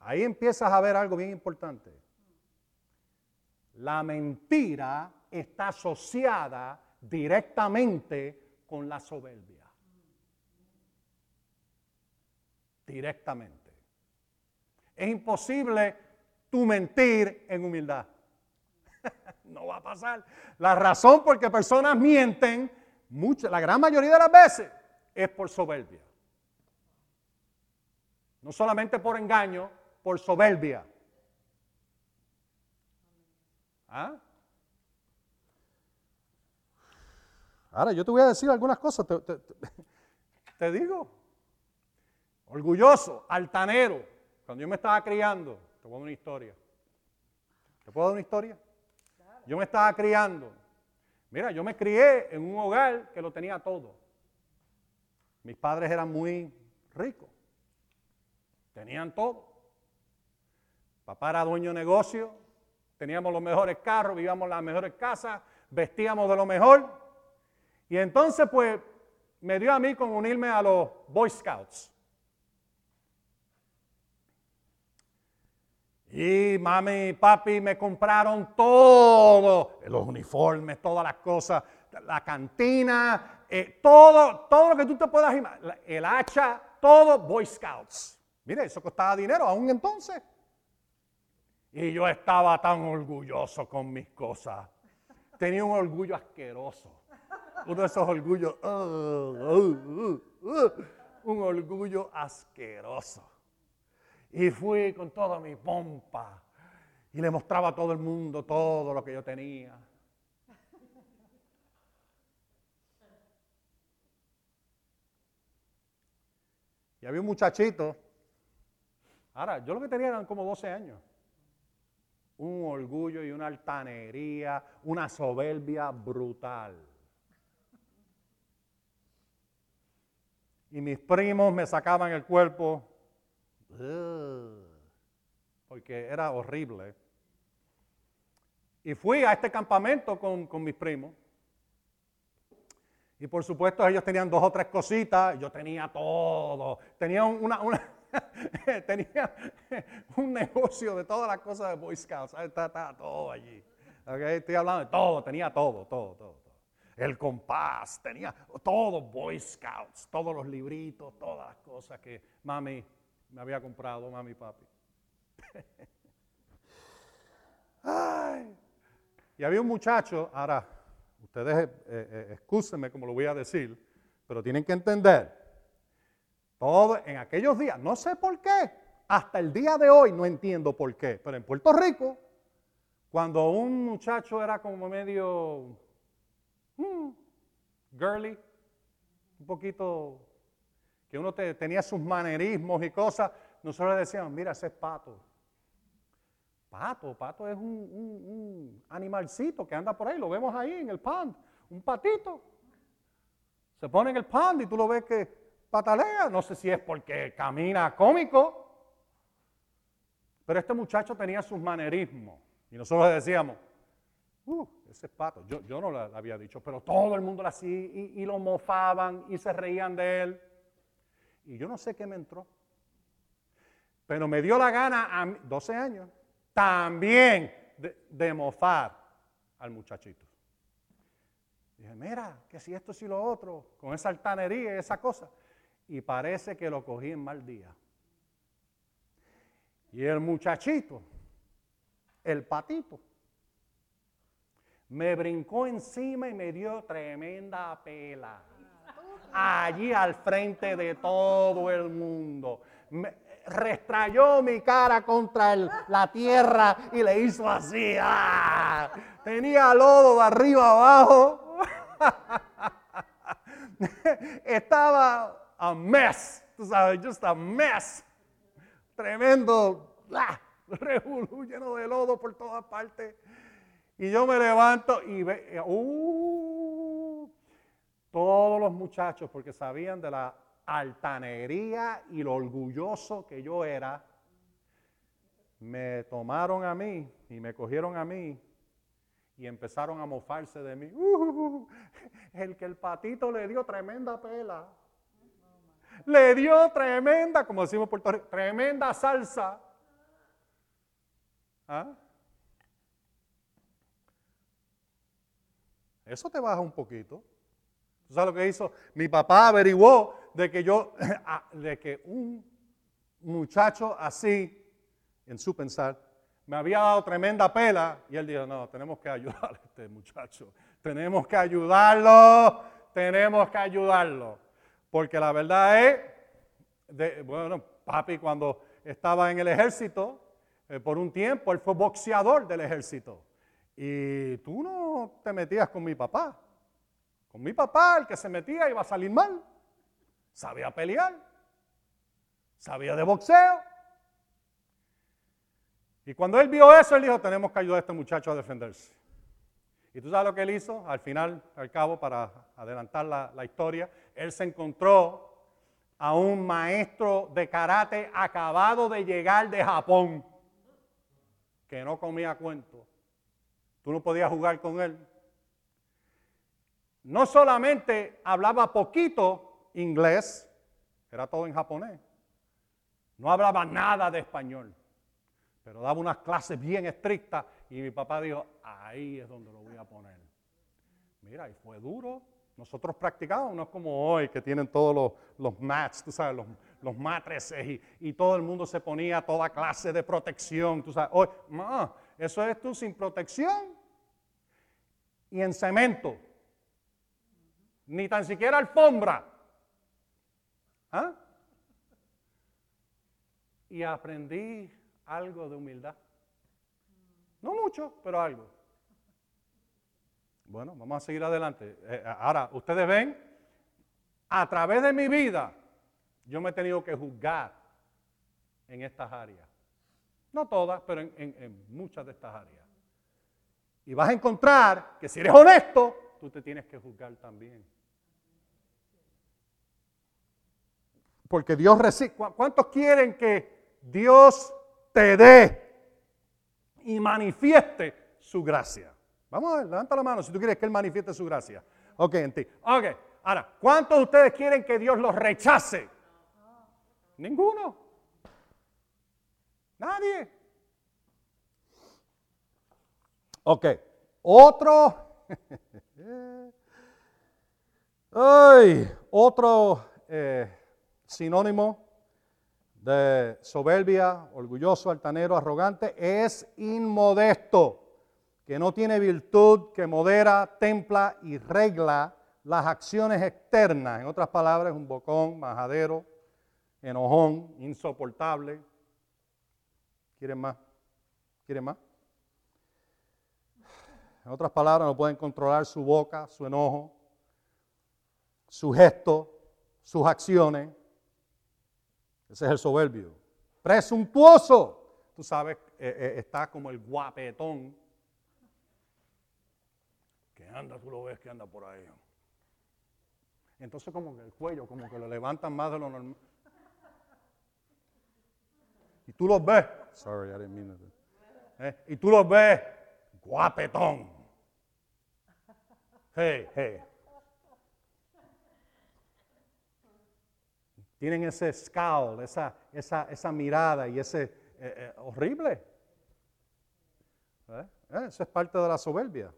Ahí empiezas a ver algo bien importante. La mentira está asociada directamente con la soberbia. Directamente. Es imposible tu mentir en humildad. No va a pasar. La razón por que personas mienten, la gran mayoría de las veces, es por soberbia. No solamente por engaño, por soberbia. ¿Ah? Ahora yo te voy a decir algunas cosas, te, <laughs> digo. Orgulloso, altanero, cuando yo me estaba criando, te puedo dar una historia. ¿Te puedo dar una historia? Yo me estaba criando. Mira, yo me crié en un hogar que lo tenía todo. Mis padres eran muy ricos. Tenían todo. Papá era dueño de negocio, teníamos los mejores carros, vivíamos en las mejores casas, vestíamos de lo mejor. Y entonces, pues, me dio a mí con unirme a los Boy Scouts. Y mami y papi me compraron todo, los uniformes, todas las cosas, la cantina, eh, todo, todo lo que tú te puedas imaginar, el hacha, todo Boy Scouts. Mire, eso costaba dinero aún entonces. Y yo estaba tan orgulloso con mis cosas. Tenía un orgullo asqueroso. Uno de esos orgullos, uh, uh, uh, un orgullo asqueroso. Y fui con toda mi pompa y le mostraba a todo el mundo todo lo que yo tenía. Y había un muchachito, ahora yo lo que tenía eran como 12 años, un orgullo y una altanería, una soberbia brutal. Y mis primos me sacaban el cuerpo porque era horrible. Y fui a este campamento con, mis primos. Y por supuesto ellos tenían dos o tres cositas, yo tenía todo. Tenía una, <laughs> tenía un negocio de todas las cosas de Boy Scouts. Estaba, todo allí. Estoy hablando de todo, tenía todo, todo, todo, todo. El compás, tenía todo Boy Scouts, todos los libritos, todas las cosas que mami me había comprado mami y papi. <laughs> Y había un muchacho, ahora, ustedes eh, eh como lo voy a decir, pero tienen que entender, todo en aquellos días, no sé por qué, hasta el día de hoy no entiendo por qué, pero en Puerto Rico, cuando un muchacho era como medio hmm, girly, un poquito que uno tenía sus manerismos y cosas, nosotros decíamos, mira, ese es pato. Pato, pato es un, animalcito que anda por ahí, lo vemos ahí en el pan, un patito. Se pone en el pan y tú lo ves que patalea, no sé si es porque camina cómico, pero este muchacho tenía sus manerismos y nosotros decíamos, uh, ese es pato. Yo, yo no lo había dicho, pero todo el mundo lo hacía y lo mofaban y se reían de él. Y yo no sé qué me entró. Pero me dio la gana a 12 años también de, mofar al muchachito. Dije, mira, que si esto, si lo otro, con esa altanería y esa cosa. Y parece que lo cogí en mal día. Y el muchachito, el patito, me brincó encima y me dio tremenda pela allí al frente de todo el mundo. Me, restrayó mi cara contra la tierra y le hizo así. ¡ah! Tenía lodo de arriba abajo. <laughs> Estaba a mess, tú sabes, just a mess. Tremendo, ¡ah! lleno de lodo por todas partes. Y yo me levanto y ve, uh, todos los muchachos, porque sabían de la altanería y lo orgulloso que yo era, me tomaron a mí y me cogieron a mí y empezaron a mofarse de mí. Uh, el que el patito le dio tremenda pela. Le dio tremenda, como decimos Puerto Rico, tremenda salsa. ¿Ah? Eso te baja un poquito. ¿Tú sabes lo que hizo? Mi papá averiguó de que yo, <clears throat> ah, de que un muchacho así, en su pensar, me había dado tremenda pela y él dijo, no, tenemos que ayudar a este muchacho, tenemos que ayudarlo, tenemos que ayudarlo. Porque la verdad es, de, bueno, papi cuando estaba en el ejército, eh, por un tiempo, él fue boxeador del ejército. Y tú no te metías con mi papá. Con mi papá, el que se metía iba a salir mal. Sabía pelear. Sabía de boxeo. Y cuando él vio eso, él dijo, tenemos que ayudar a este muchacho a defenderse. Y tú sabes lo que él hizo, al final, al cabo, para adelantar la, historia, él se encontró a un maestro de karate acabado de llegar de Japón, que no comía cuento. Tú no podías jugar con él. No solamente hablaba poquito inglés, era todo en japonés. No hablaba nada de español, pero daba unas clases bien estrictas y mi papá dijo, ahí es donde lo voy a poner. Mira, y fue duro. Nosotros practicábamos, no es como hoy que tienen todos los, los mats, tú sabes, los, los matrices y, y, todo el mundo se ponía toda clase de protección. Tú sabes, hoy, no, eso es tú sin protección y en cemento. Ni tan siquiera alfombra. ¿Ah? Y aprendí algo de humildad. No mucho, pero algo. Bueno, vamos a seguir adelante. Eh, ahora, ustedes ven, a través de mi vida, yo me he tenido que juzgar en estas áreas. No todas, pero en muchas de estas áreas. Y vas a encontrar que si eres honesto, tú te tienes que juzgar también. Porque Dios recibe. ¿Cuántos quieren que Dios te dé y manifieste su gracia? Vamos a ver, levanta la mano si tú quieres que Él manifieste su gracia. Ok, en ti. Ok, ahora, ¿cuántos de ustedes quieren que Dios los rechace? Ninguno. Nadie. Ok, otro. <laughs> Ay, otro eh, sinónimo de soberbia, orgulloso, altanero, arrogante, es inmodesto que no tiene virtud, que modera, templa y regla las acciones externas. En otras palabras, un bocón, majadero, enojón, insoportable. ¿Quieren más? ¿Quieren más? En otras palabras, no pueden controlar su boca, su enojo, su gesto, sus acciones. Ese es el soberbio. Presuntuoso. Tú sabes, eh, eh, está como el guapetón anda, tú lo ves que anda por ahí. Entonces como que el cuello, como que lo levantan más de lo normal. Y tú los ves. Sorry, I didn't mean it. ¿Eh? Y tú los ves guapetón. Hey, hey. Tienen ese scowl, esa, esa, esa mirada y ese eh, eh, horrible. Eso es parte de la soberbia.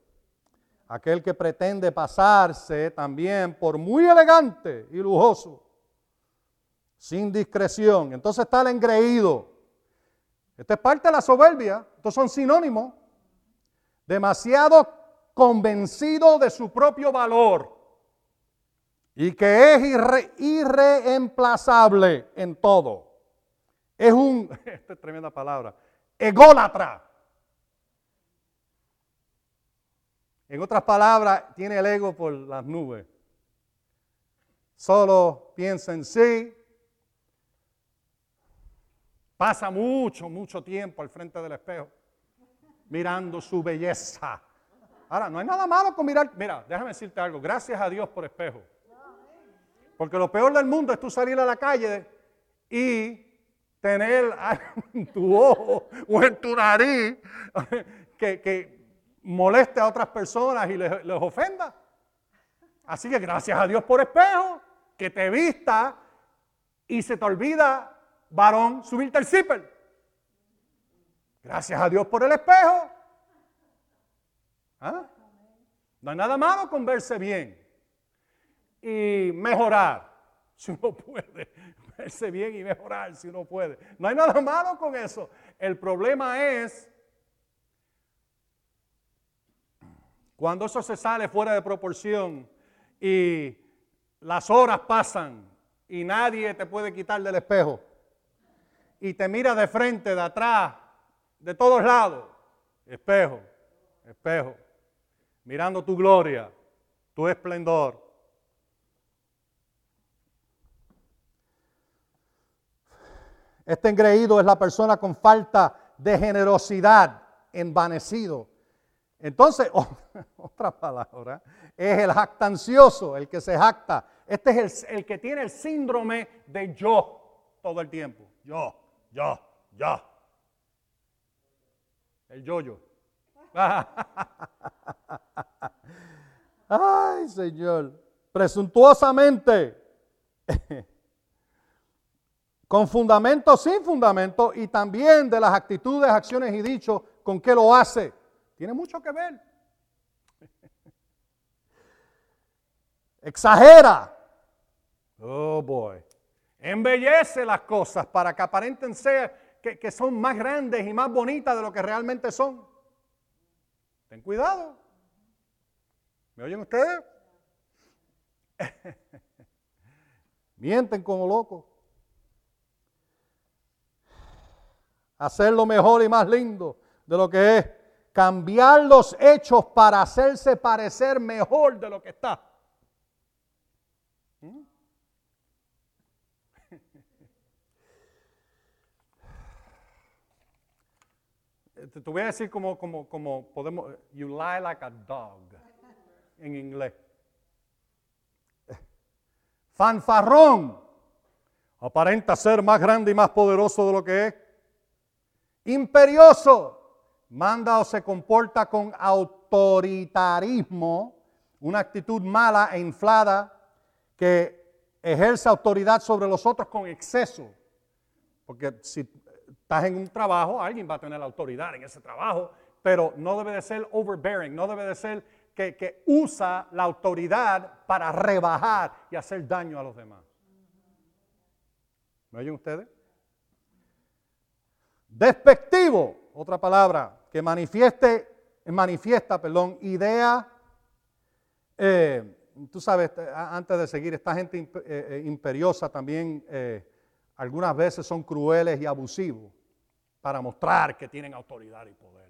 Aquel que pretende pasarse también por muy elegante y lujoso, sin discreción. Entonces está el engreído. Esta es parte de la soberbia. Estos son sinónimos. Demasiado convencido de su propio valor y que es irreemplazable en todo. Es un, <laughs> esta es tremenda palabra, ególatra. En otras palabras, tiene el ego por las nubes. Solo piensa en sí. Pasa mucho, mucho tiempo al frente del espejo, mirando su belleza. Ahora, no hay nada malo con mirar. Mira, déjame decirte algo. Gracias a Dios por espejo. Porque lo peor del mundo es tú salir a la calle y tener en tu ojo o en tu nariz que, moleste a otras personas y les, ofenda. Así que gracias a Dios por espejo, que te vista y se te olvida, varón, subirte el zipper. Gracias a Dios por el espejo. ¿Ah? No hay nada malo con verse bien y mejorar, <laughs> si uno puede. Verse bien y mejorar, si uno puede. No hay nada malo con eso. El problema es Cuando eso se sale fuera de proporción y las horas pasan y nadie te puede quitar del espejo y te mira de frente, de atrás, de todos lados, espejo, espejo, mirando tu gloria, tu esplendor. Este engreído es la persona con falta de generosidad, envanecido. Entonces, <laughs> otra palabra, es el jactancioso, el que se jacta. Este es el, el que tiene el síndrome de yo todo el tiempo. Yo, yo, yo. El yo-yo. <laughs> Ay, Señor. Presuntuosamente. <laughs> Con fundamento, sin fundamento. Y también de las actitudes, acciones y dichos con que lo hace. Tiene mucho que ver. <laughs> Exagera. Oh boy. Embellece las cosas para que aparenten ser que, que son más grandes y más bonitas de lo que realmente son. Ten cuidado. ¿Me oyen ustedes? <laughs> Mienten como locos. Hacer lo mejor y más lindo de lo que es. Cambiar los hechos para hacerse parecer mejor de lo que está. ¿Mm? <laughs> Te voy a decir como, como, como podemos, you lie like a dog en inglés. Fanfarrón, aparenta ser más grande y más poderoso de lo que es. Imperioso, manda o se comporta con autoritarismo, una actitud mala e inflada que ejerce autoridad sobre los otros con exceso. Porque si estás en un trabajo, alguien va a tener autoridad en ese trabajo, pero no debe de ser overbearing, no debe de ser que, que usa la autoridad para rebajar y hacer daño a los demás. ¿Me oyen ustedes? Despectivo, otra palabra, que manifieste, manifiesta, perdón, idea, eh, tú sabes, antes de seguir, esta gente eh, eh, imperiosa también algunas veces son crueles y abusivos para mostrar que tienen autoridad y poder.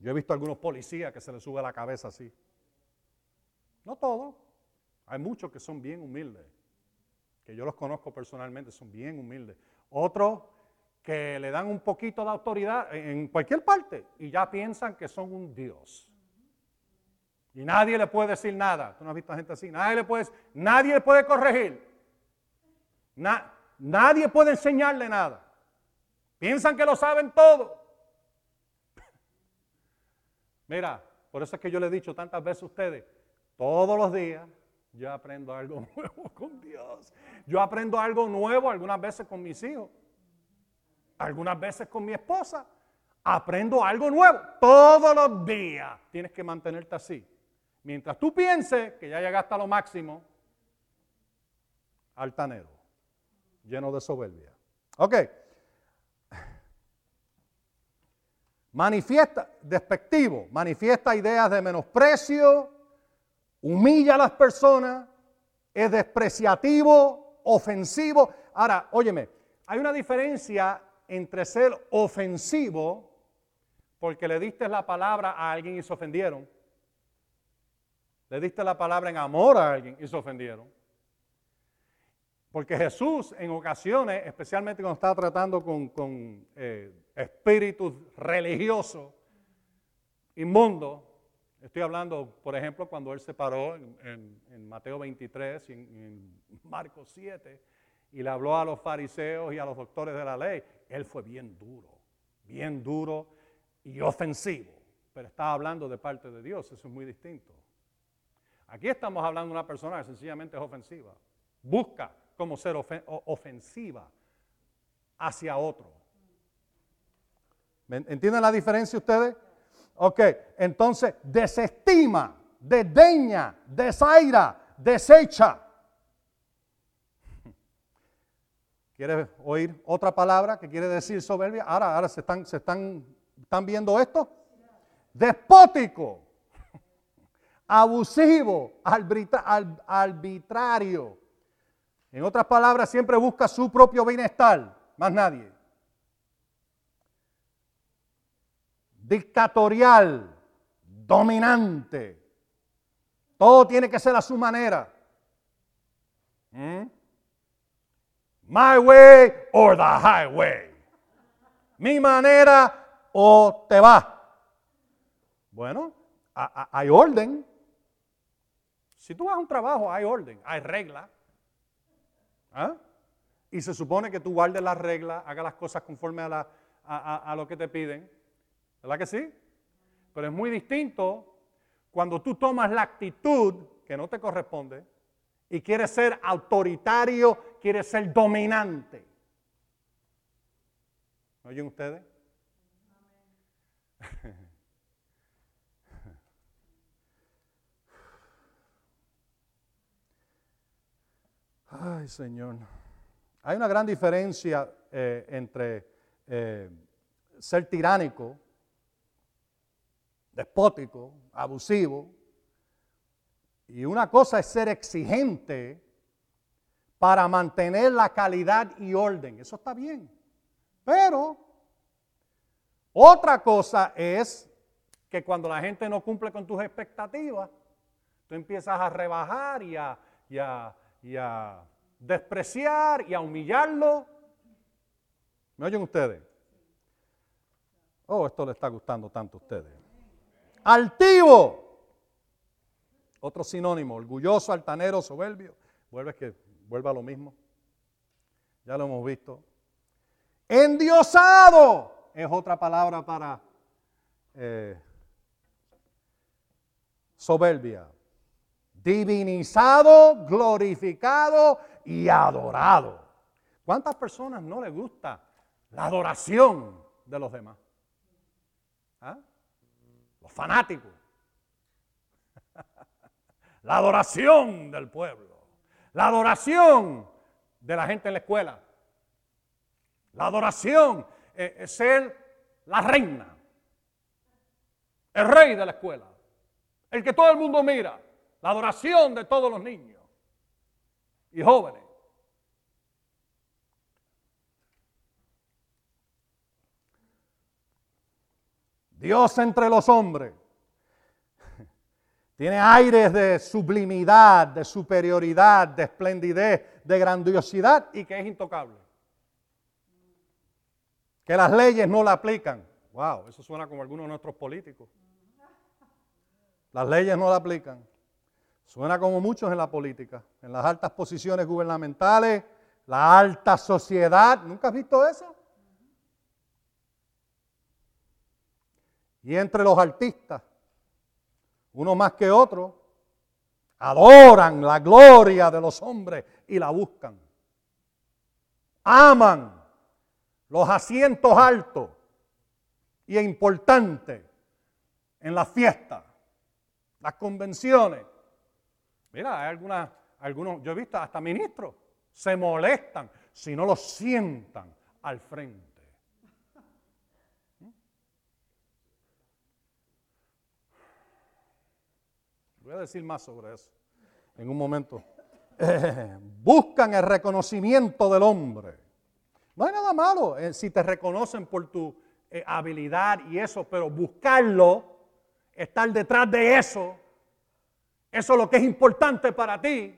Yo he visto algunos policías que se les sube la cabeza así. No todos, hay muchos que son bien humildes, que yo los conozco personalmente, son bien humildes. Otros que le dan un poquito de autoridad en cualquier parte y ya piensan que son un Dios. Y nadie le puede decir nada. Tú no has visto a gente así. Nadie le puede, nadie le puede corregir. nadie puede enseñarle nada. Piensan que lo saben todo. <laughs> Mira, por eso es que yo le he dicho tantas veces a ustedes, todos los días yo aprendo algo <laughs> nuevo con Dios. Yo aprendo algo nuevo algunas veces con mis hijos algunas veces con mi esposa, aprendo algo nuevo. Todos los días tienes que mantenerte así. Mientras tú pienses que ya llegaste a lo máximo, altanero, lleno de soberbia. Ok. Manifiesta, despectivo, manifiesta ideas de menosprecio, humilla a las personas, es despreciativo, ofensivo. Ahora, óyeme, hay una diferencia entre ser ofensivo, porque le diste la palabra a alguien y se ofendieron, le diste la palabra en amor a alguien y se ofendieron. Porque Jesús en ocasiones, especialmente cuando estaba tratando con, eh, espíritus religiosos, inmundos, estoy hablando, por ejemplo, cuando él se paró en, Mateo 23 y en Marcos 7, y le habló a los fariseos y a los doctores de la ley, él fue bien duro, bien duro y ofensivo, pero estaba hablando de parte de Dios, eso es muy distinto. Aquí estamos hablando de una persona que sencillamente es ofensiva, busca cómo ser ofensiva hacia otro. ¿Entienden la diferencia ustedes? Ok, entonces desestima, desdeña, desaira, desecha ¿Quieres oír otra palabra que quiere decir soberbia? Ahora, ahora se están, se están, están viendo esto. Despótico, <laughs> abusivo, arbitrario. En otras palabras, siempre busca su propio bienestar, más nadie. Dictatorial, dominante. Todo tiene que ser a su manera. ¿Mm? My way or the highway. mi manera o te va. Bueno, hay orden. Si tú vas a un trabajo, hay orden, hay regla. ¿Ah? Y se supone que tú guardes las reglas, hagas las cosas conforme a, a lo que te piden. ¿Verdad que sí? Pero es muy distinto cuando tú tomas la actitud que no te corresponde y quieres ser autoritario, quieres ser dominante. ¿Me oyen ustedes? <laughs> Ay, Señor. Hay una gran diferencia eh, entre eh, ser tiránico despótico, abusivo. Y una cosa es ser exigente para mantener la calidad y orden. Eso está bien. Pero otra cosa es que cuando la gente no cumple con tus expectativas, tú empiezas a rebajar y a, a, a despreciar y a humillarlo. ¿Me oyen ustedes? Oh, esto le está gustando tanto a ustedes. Altivo. Otro sinónimo, orgulloso, altanero, soberbio. Vuelve que vuelva a lo mismo. Ya lo hemos visto. Endiosado es otra palabra para eh, soberbia. Divinizado, glorificado y adorado. ¿Cuántas personas no les gusta la adoración de los demás? ¿Ah? los fanáticos, la adoración del pueblo, la adoración de la gente en la escuela, la adoración es ser la reina, el rey de la escuela, el que todo el mundo mira, la adoración de todos los niños y jóvenes. Dios entre los hombres. Tiene aires de sublimidad, de superioridad, de esplendidez, de grandiosidad y que es intocable. Que las leyes no la aplican. Wow, eso suena como algunos de nuestros políticos. Las leyes no la aplican. Suena como muchos en la política, en las altas posiciones gubernamentales, la alta sociedad. ¿Nunca has visto eso? Y entre los artistas, uno más que otro, adoran la gloria de los hombres y la buscan. Aman los asientos altos y importantes en las fiestas, las convenciones. Mira, hay algunas, algunos, yo he visto hasta ministros, se molestan si no los sientan al frente. Voy a decir más sobre eso en un momento. <laughs> buscan el reconocimiento del hombre. No hay nada malo eh, si te reconocen por tu eh, habilidad y eso, pero buscarlo, estar detrás de eso, eso es lo que es importante para ti,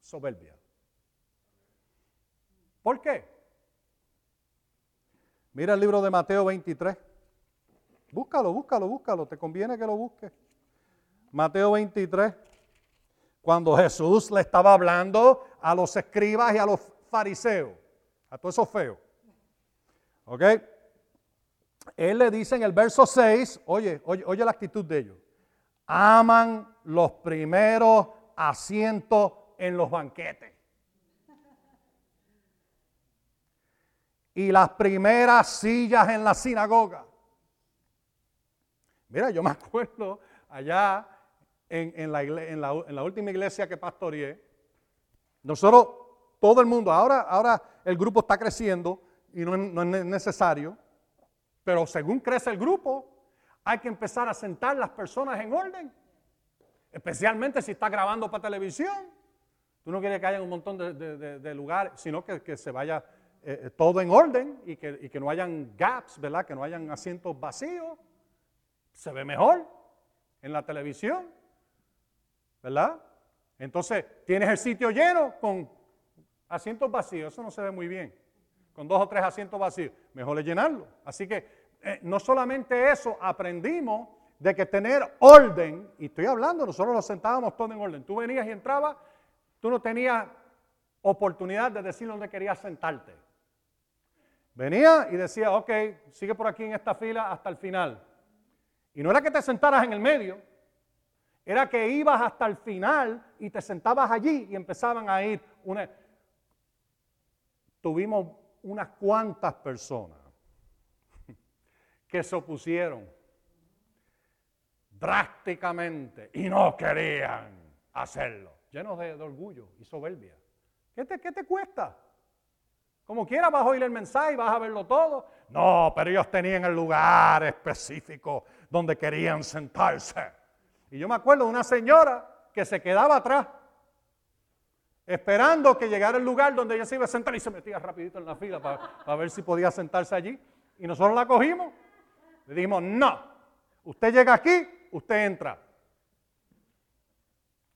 soberbia. ¿Por qué? Mira el libro de Mateo 23. Búscalo, búscalo, búscalo. Te conviene que lo busques. Mateo 23, cuando Jesús le estaba hablando a los escribas y a los fariseos, a todos esos feos. ¿Ok? Él le dice en el verso 6, oye, oye, oye la actitud de ellos. Aman los primeros asientos en los banquetes. Y las primeras sillas en la sinagoga. Mira, yo me <laughs> acuerdo allá en, la, última iglesia que pastoreé, nosotros, todo el mundo, ahora, ahora el grupo está creciendo y no, es necesario, pero según crece el grupo, hay que empezar a sentar las personas en orden, especialmente si está grabando para televisión. Tú no quieres que haya un montón de, lugares, sino que, se vaya eh, eh, todo en orden y que, y que no hayan gaps, ¿verdad? Que no hayan asientos vacíos. Se ve mejor en la televisión. ¿Verdad? Entonces, tienes el sitio lleno con asientos vacíos, eso no se ve muy bien. con dos o tres asientos vacíos. Mejor es llenarlo. Así que eh, no solamente eso, aprendimos de que tener orden, y estoy hablando, nosotros nos sentábamos todos en orden. Tú venías y entrabas, tú no tenías oportunidad de decir dónde querías sentarte. Venía y decía, ok, sigue por aquí en esta fila hasta el final. Y no era que te sentaras en el medio, era que ibas hasta el final y te sentabas allí y empezaban a ir una... Tuvimos unas cuantas personas <laughs> que se opusieron drásticamente y no querían hacerlo, llenos de, orgullo y soberbia. ¿Qué te, ¿Qué te cuesta? Como quiera vas a oír el mensaje vas a verlo todo. No, pero ellos tenían el lugar específico donde querían sentarse. Y yo me acuerdo de una señora que se quedaba atrás, esperando que llegara el lugar donde ella se iba a sentar y se metía rapidito en la fila para, ver si podía sentarse allí. Y nosotros la cogimos. Le dijimos, no, usted llega aquí, usted entra.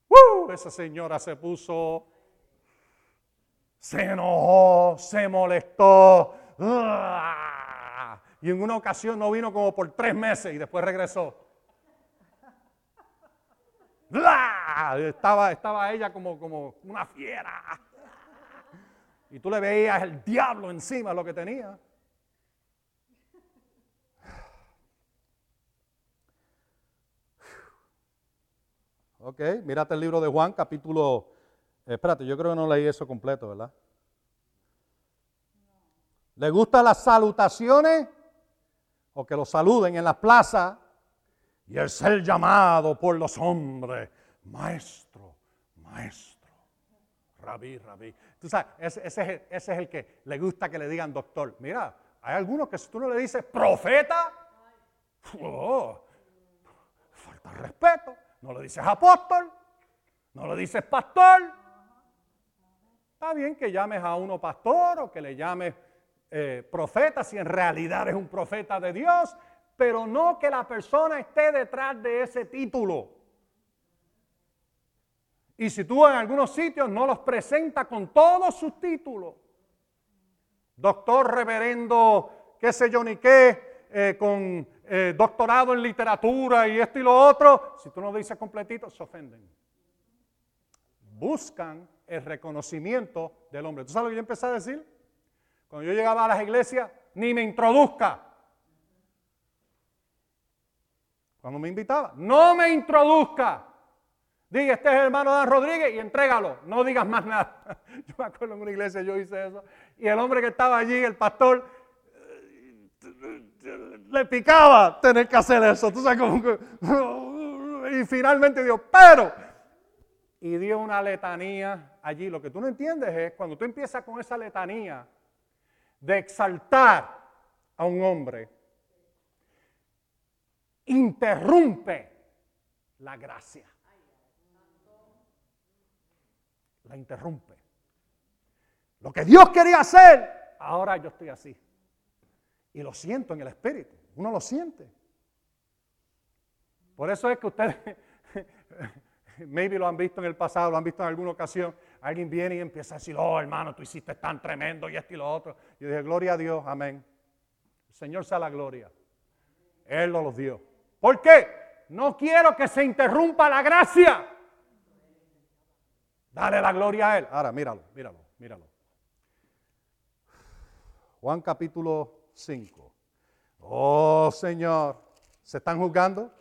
¡Uh! Esa señora se puso, se enojó, se molestó. Y en una ocasión no vino como por tres meses y después regresó. Estaba, estaba ella como, como una fiera. Y tú le veías el diablo encima lo que tenía. Ok, mírate el libro de Juan, capítulo... espérate, yo creo que no leí eso completo, ¿verdad? ¿Le gustan las salutaciones? O que lo saluden en la plaza y el ser llamado por los hombres, maestro, maestro, rabí, rabí. Tú sabes, ese, ese, es el que le gusta que le digan doctor. Mira, hay algunos que si tú no le dices profeta, oh, falta respeto. No le dices apóstol, no le dices pastor. Está bien que llames a uno pastor o que le llames eh, profeta si en realidad es un profeta de Dios pero no que la persona esté detrás de ese título. Y si tú en algunos sitios no los presenta con todos sus títulos, doctor, reverendo, qué sé yo ni qué, eh, con eh, doctorado en literatura y esto y lo otro, si tú no lo dices completito, se ofenden. Buscan el reconocimiento del hombre. ¿Tú sabes lo que yo empecé a decir? Cuando yo llegaba a las iglesias, ni me introduzca. Cuando me invitaba, no me introduzca. Diga, este es el hermano Dan Rodríguez y entrégalo. No digas más nada. <laughs> Yo me acuerdo en una iglesia, yo hice eso. Y el hombre que estaba allí, el pastor, le picaba tener que hacer eso. Tú sabes cómo <laughs> Y finalmente dijo, pero. Y dio una letanía allí. Lo que tú no entiendes es cuando tú empiezas con esa letanía de exaltar a un hombre interrumpe la gracia. La interrumpe. Lo que Dios quería hacer, ahora yo estoy así. Y lo siento en el espíritu. Uno lo siente. Por eso es que ustedes, <laughs> maybe lo han visto en el pasado, lo han visto en alguna ocasión. Alguien viene y empieza a decir, oh hermano, tú hiciste tan tremendo y esto y lo otro. Yo dije, gloria a Dios, amén. El Señor sea la gloria. Él nos los dio. ¿Por qué? No quiero que se interrumpa la gracia. Dale la gloria a Él. Ahora, míralo, míralo, míralo. Juan capítulo 5. Oh Señor, ¿se están jugando?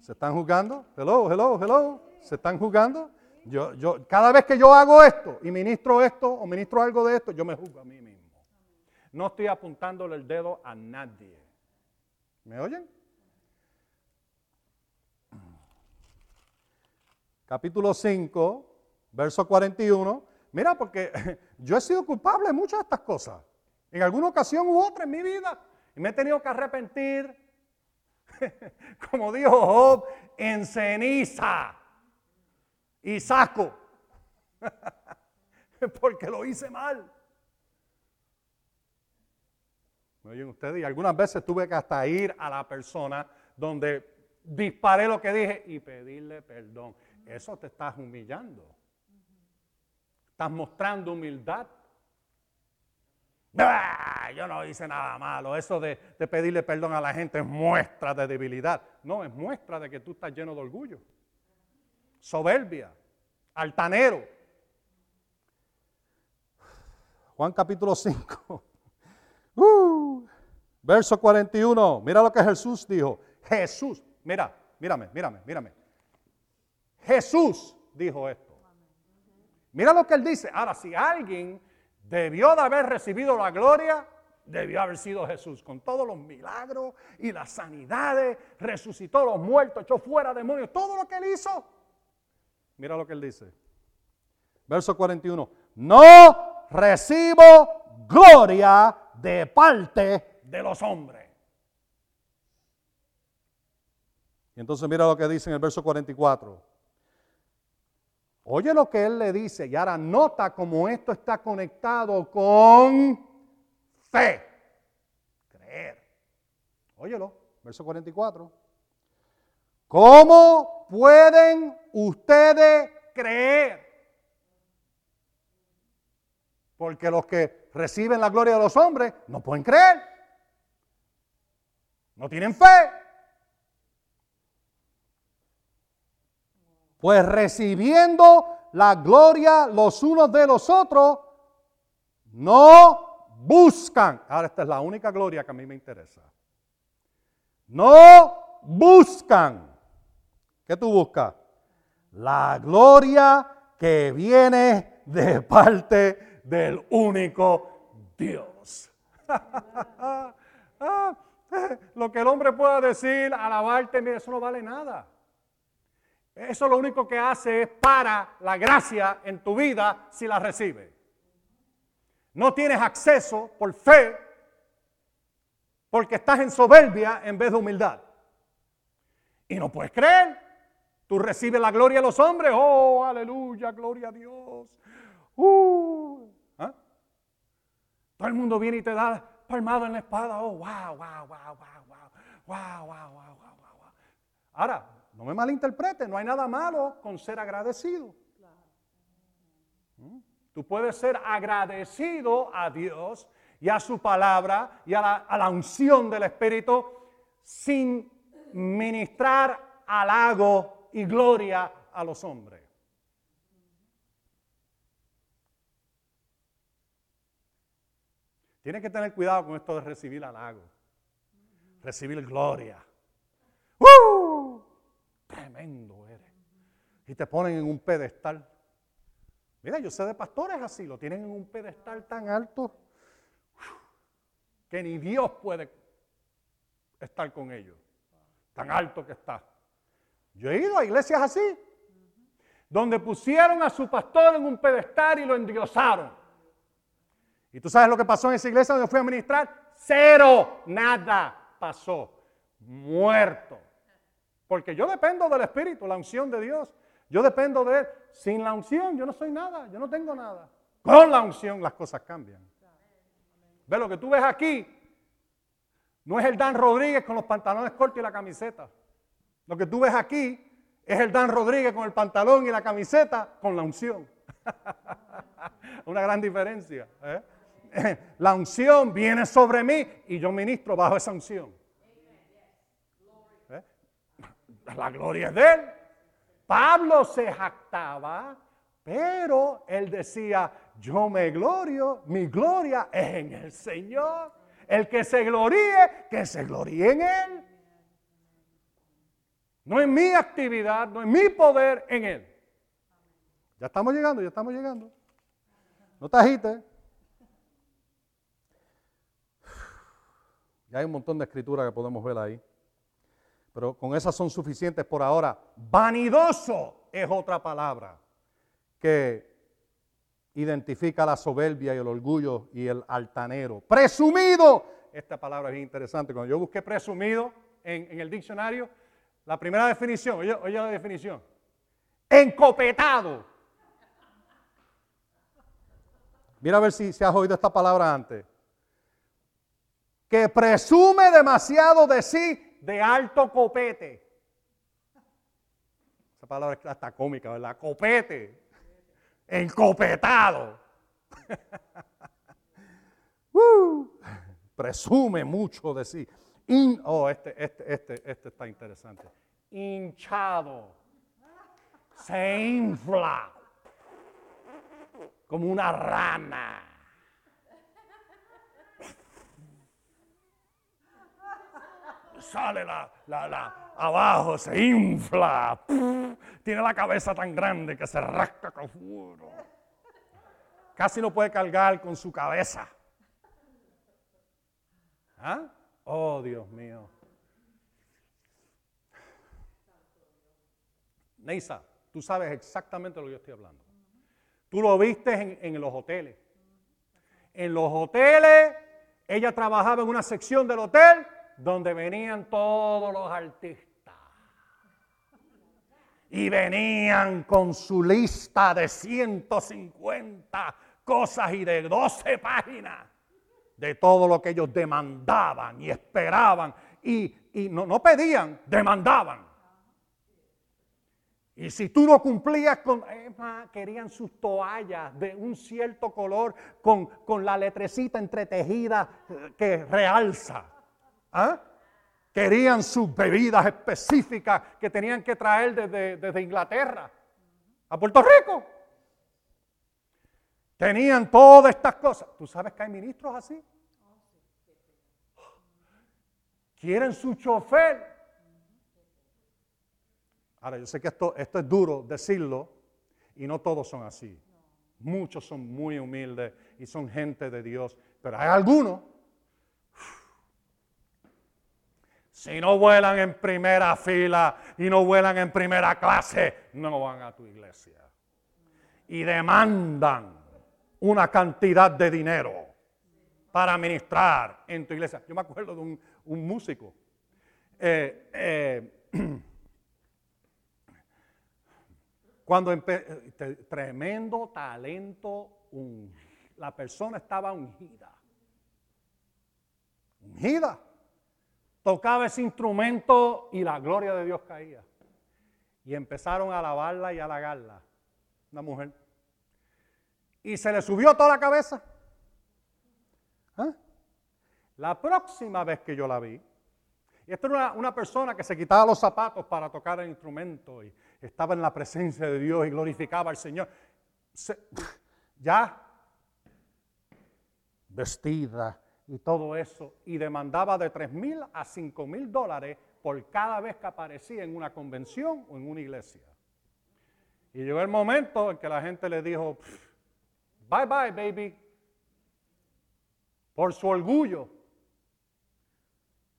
¿Se están jugando? Hello, hello, hello. ¿Se están jugando? Yo, yo, cada vez que yo hago esto y ministro esto o ministro algo de esto, yo me juzgo a mí mismo. No estoy apuntándole el dedo a nadie. ¿Me oyen? Capítulo 5, verso 41. Mira, porque <laughs> yo he sido culpable de muchas de estas cosas. En alguna ocasión u otra en mi vida. Y me he tenido que arrepentir. <laughs> Como dijo Job, en ceniza y saco. <laughs> porque lo hice mal. ¿Me oyen ustedes? Y algunas veces tuve que hasta ir a la persona donde disparé lo que dije y pedirle perdón. Eso te estás humillando. Estás mostrando humildad. Ah, yo no hice nada malo. Eso de, de pedirle perdón a la gente es muestra de debilidad. No, es muestra de que tú estás lleno de orgullo, soberbia, altanero. Juan capítulo 5, <laughs> uh, verso 41. Mira lo que Jesús dijo. Jesús, mira, mírame, mírame, mírame. Jesús dijo esto. Mira lo que él dice. Ahora, si alguien debió de haber recibido la gloria, debió haber sido Jesús, con todos los milagros y las sanidades, resucitó a los muertos, echó fuera demonios, todo lo que él hizo. Mira lo que él dice. Verso 41. No recibo gloria de parte de los hombres. Y entonces mira lo que dice en el verso 44. Oye lo que él le dice y ahora nota cómo esto está conectado con fe. Creer. Óyelo, verso 44. ¿Cómo pueden ustedes creer? Porque los que reciben la gloria de los hombres no pueden creer. No tienen fe. Pues recibiendo la gloria los unos de los otros, no buscan. Ahora esta es la única gloria que a mí me interesa. No buscan. ¿Qué tú buscas? La gloria que viene de parte del único Dios. <laughs> Ah, lo que el hombre pueda decir, alabarte, mira, eso no vale nada. Eso lo único que hace es para la gracia en tu vida si la recibe. No tienes acceso por fe porque estás en soberbia en vez de humildad. Y no puedes creer. Tú recibes la gloria de los hombres. Oh, aleluya, gloria a Dios. Uh, ¿ah? Todo el mundo viene y te da palmado en la espada. Oh, wow, wow, wow, wow, wow, wow, wow, wow, wow. Ahora, no me malinterprete, no hay nada malo con ser agradecido. ¿Mm? Tú puedes ser agradecido a Dios y a su palabra y a la, unción del Espíritu sin ministrar halago y gloria a los hombres. Tienes que tener cuidado con esto de recibir halago, recibir gloria. ¡Uh! Eres. Y te ponen en un pedestal. Mira, yo sé de pastores así, lo tienen en un pedestal tan alto que ni Dios puede estar con ellos. Tan alto que está. Yo he ido a iglesias así, donde pusieron a su pastor en un pedestal y lo endiosaron. ¿Y tú sabes lo que pasó en esa iglesia donde fui a ministrar? Cero, nada pasó. Muerto. Porque yo dependo del Espíritu, la unción de Dios. Yo dependo de Él. Sin la unción yo no soy nada, yo no tengo nada. Con la unción las cosas cambian. Ve lo que tú ves aquí. No es el Dan Rodríguez con los pantalones cortos y la camiseta. Lo que tú ves aquí es el Dan Rodríguez con el pantalón y la camiseta con la unción. <laughs> Una gran diferencia. ¿eh? <laughs> La unción viene sobre mí y yo ministro bajo esa unción. ¿Eh? La gloria es de él. Pablo se jactaba, pero él decía, yo me glorio, mi gloria es en el Señor. El que se gloríe, que se gloríe en Él. No en mi actividad, no en mi poder, en Él. Ya estamos llegando, ya estamos llegando. No te agites. Ya hay un montón de escrituras que podemos ver ahí. Pero con esas son suficientes por ahora. Vanidoso es otra palabra que identifica la soberbia y el orgullo y el altanero. Presumido. Esta palabra es interesante. Cuando yo busqué presumido en, el diccionario, la primera definición, oye, oye la definición. Encopetado. Mira a ver si, si has oído esta palabra antes. Que presume demasiado de sí de alto copete. Esa palabra es hasta cómica, ¿verdad? Copete. Encopetado. <laughs> uh, presume mucho de sí. Oh, este, este, este, este está interesante. Hinchado. Se infla. Como una rana. Sale la, la, la, abajo, se infla. Tiene la cabeza tan grande que se rasca con fuego. Casi no puede cargar con su cabeza. ¿Ah? Oh, Dios mío. Neisa, tú sabes exactamente lo que yo estoy hablando. Tú lo viste en, en los hoteles. En los hoteles, ella trabajaba en una sección del hotel donde venían todos los artistas. Y venían con su lista de 150 cosas y de 12 páginas de todo lo que ellos demandaban y esperaban. Y, y no, no pedían, demandaban. Y si tú no cumplías con, querían sus toallas de un cierto color con, con la letrecita entretejida que realza. ¿Ah? Querían sus bebidas específicas que tenían que traer desde, desde Inglaterra a Puerto Rico. Tenían todas estas cosas. ¿Tú sabes que hay ministros así? Quieren su chofer. Ahora, yo sé que esto, esto es duro decirlo y no todos son así. Muchos son muy humildes y son gente de Dios, pero hay algunos. Si no vuelan en primera fila y no vuelan en primera clase, no van a tu iglesia. Y demandan una cantidad de dinero para ministrar en tu iglesia. Yo me acuerdo de un, músico. eh, eh, <clears throat> cuando tremendo talento, la persona estaba ungida. Ungida. Tocaba ese instrumento y la gloria de Dios caía. Y empezaron a alabarla y a halagarla. Una mujer. Y se le subió toda la cabeza. ¿Ah? La próxima vez que yo la vi, y esta era una, persona que se quitaba los zapatos para tocar el instrumento y estaba en la presencia de Dios y glorificaba al Señor. Se- ya vestida y todo eso, y demandaba de 3 mil a 5 mil dólares por cada vez que aparecía en una convención o en una iglesia. Y llegó el momento en que la gente le dijo, bye bye baby, por su orgullo,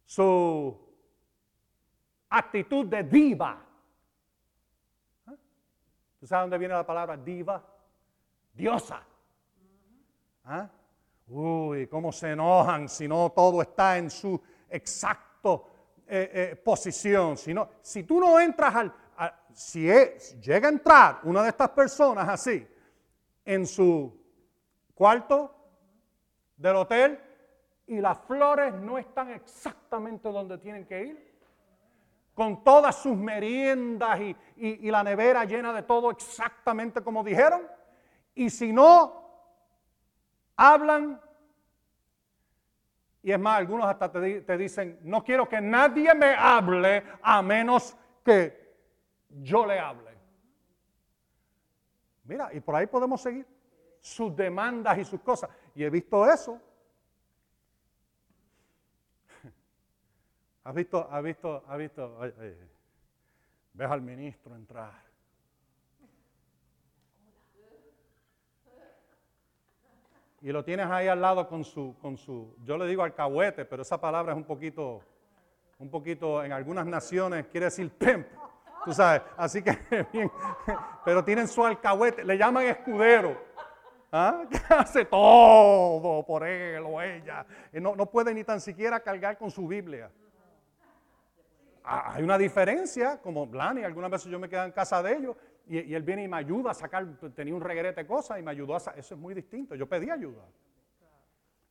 su actitud de diva. ¿Ah? ¿Tú sabes dónde viene la palabra diva? Diosa. ¿Ah? Uy, cómo se enojan si no todo está en su exacto eh, eh, posición. Si, no- si tú no entras al... si es- llega a entrar una de estas personas así en su cuarto del hotel y las flores no están exactamente donde tienen que ir, con todas sus meriendas y la nevera llena de todo exactamente como dijeron, y si no hablan, y es más, algunos hasta te, te dicen, no quiero que nadie me hable a menos que yo le hable. Mira, y por ahí podemos seguir sus demandas y sus cosas. Y he visto eso. <laughs> ¿Has visto, has visto, has visto? ay, ves al ministro entrar. Y lo tienes ahí al lado con su, con su, yo le digo alcahuete, pero esa palabra es un poquito, un poquito, en algunas naciones quiere decir pimp, tú sabes, así que <laughs> bien, pero tienen su alcahuete, le llaman escudero, ¿ah? que <laughs> hace todo por él o ella, no, no puede ni tan siquiera cargar con su Biblia. Ah, Hay una diferencia, como Blani, algunas veces yo me quedo en casa de ellos y, él viene y me ayuda a sacar, tenía un reguerete de cosas y me ayudó a sacar, eso es muy distinto, yo pedí ayuda.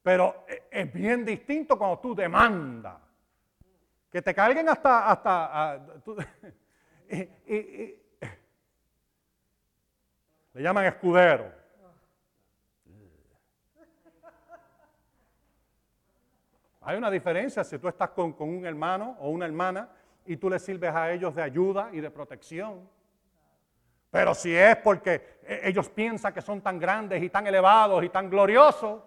Pero e- es bien distinto cuando tú demandas. Que te carguen hasta, hasta, <laughs> le llaman escudero. Hay una diferencia si tú estás con, con un hermano o una hermana y tú le sirves a ellos de ayuda y de protección. Pero si es porque eh, ellos piensan que son tan grandes y tan elevados y tan gloriosos,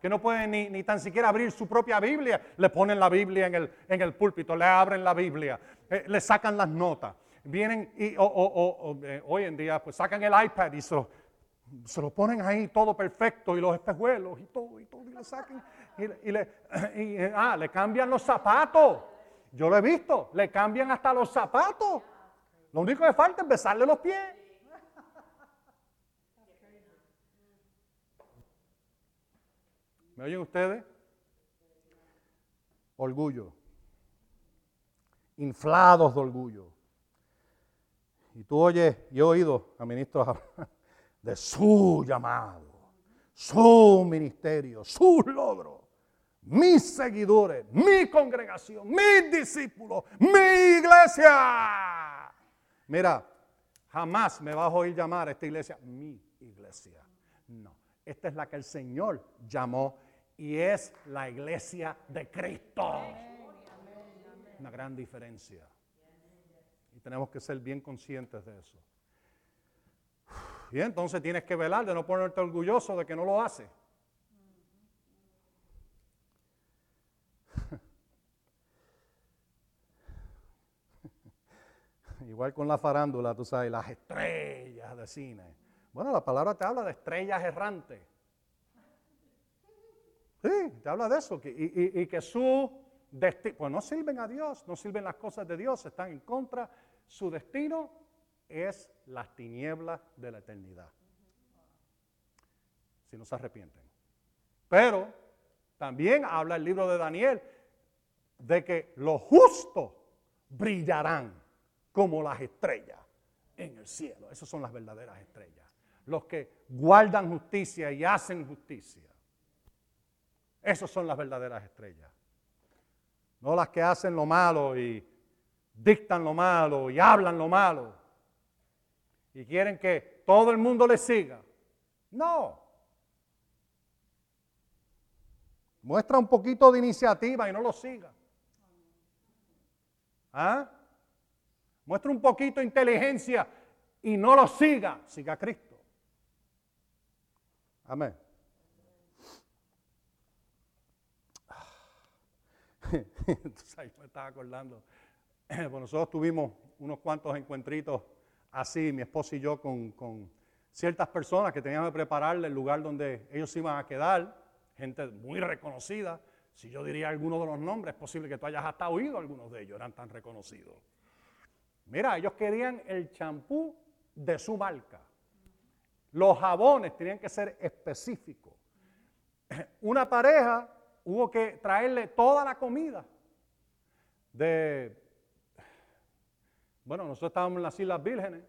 que no pueden ni, ni, tan siquiera abrir su propia Biblia, le ponen la Biblia en el, en el púlpito, le abren la Biblia, eh, le sacan las notas. Vienen y o, o, o, eh, hoy en día pues sacan el iPad y se lo, se lo, ponen ahí todo perfecto y los espejuelos y todo y todo y le sacan y, y le, y, ah, le cambian los zapatos. Yo lo he visto, le cambian hasta los zapatos. Lo único que falta es besarle los pies. ¿Me oyen ustedes? Orgullo. Inflados de orgullo. Y tú oyes, y he oído a ministros <laughs> de su llamado, su ministerio, sus logros, mis seguidores, mi congregación, mis discípulos, mi iglesia. Mira, jamás me vas a oír llamar a esta iglesia mi iglesia. No, esta es la que el Señor llamó y es la iglesia de Cristo. Una gran diferencia. Y tenemos que ser bien conscientes de eso. Y entonces tienes que velar de no ponerte orgulloso de que no lo hace. <laughs> Igual con la farándula, tú sabes, las estrellas de cine. Bueno, la palabra te habla de estrellas errantes. Sí, te habla de eso. y, y, que su destino, pues no sirven a Dios, no sirven las cosas de Dios, están en contra. Su destino es las tinieblas de la eternidad. Si no se arrepienten. Pero también habla el libro de Daniel de que los justos brillarán como las estrellas en el cielo. Esas son las verdaderas estrellas. Los que guardan justicia y hacen justicia. Esas son las verdaderas estrellas. No las que hacen lo malo y dictan lo malo y hablan lo malo. Y quieren que todo el mundo les siga. No. Muestra un poquito de iniciativa y no lo siga. ¿Ah? Muestra un poquito de inteligencia y no lo siga. Siga a Cristo. Amén. <laughs> Entonces, me estaba acordando. <clears throat> Bueno, nosotros tuvimos unos cuantos encuentritos así, mi esposo y yo, con, con ciertas personas que teníamos que prepararle el lugar donde ellos iban a quedar, gente muy reconocida. Si yo diría alguno de los nombres, es posible que tú hayas hasta oído algunos de ellos, eran tan reconocidos. Mira, ellos querían el champú de su marca. Los jabones tenían que ser específicos. <clears throat> Una pareja hubo que traerle toda la comida de, bueno, nosotros estábamos en las Islas Vírgenes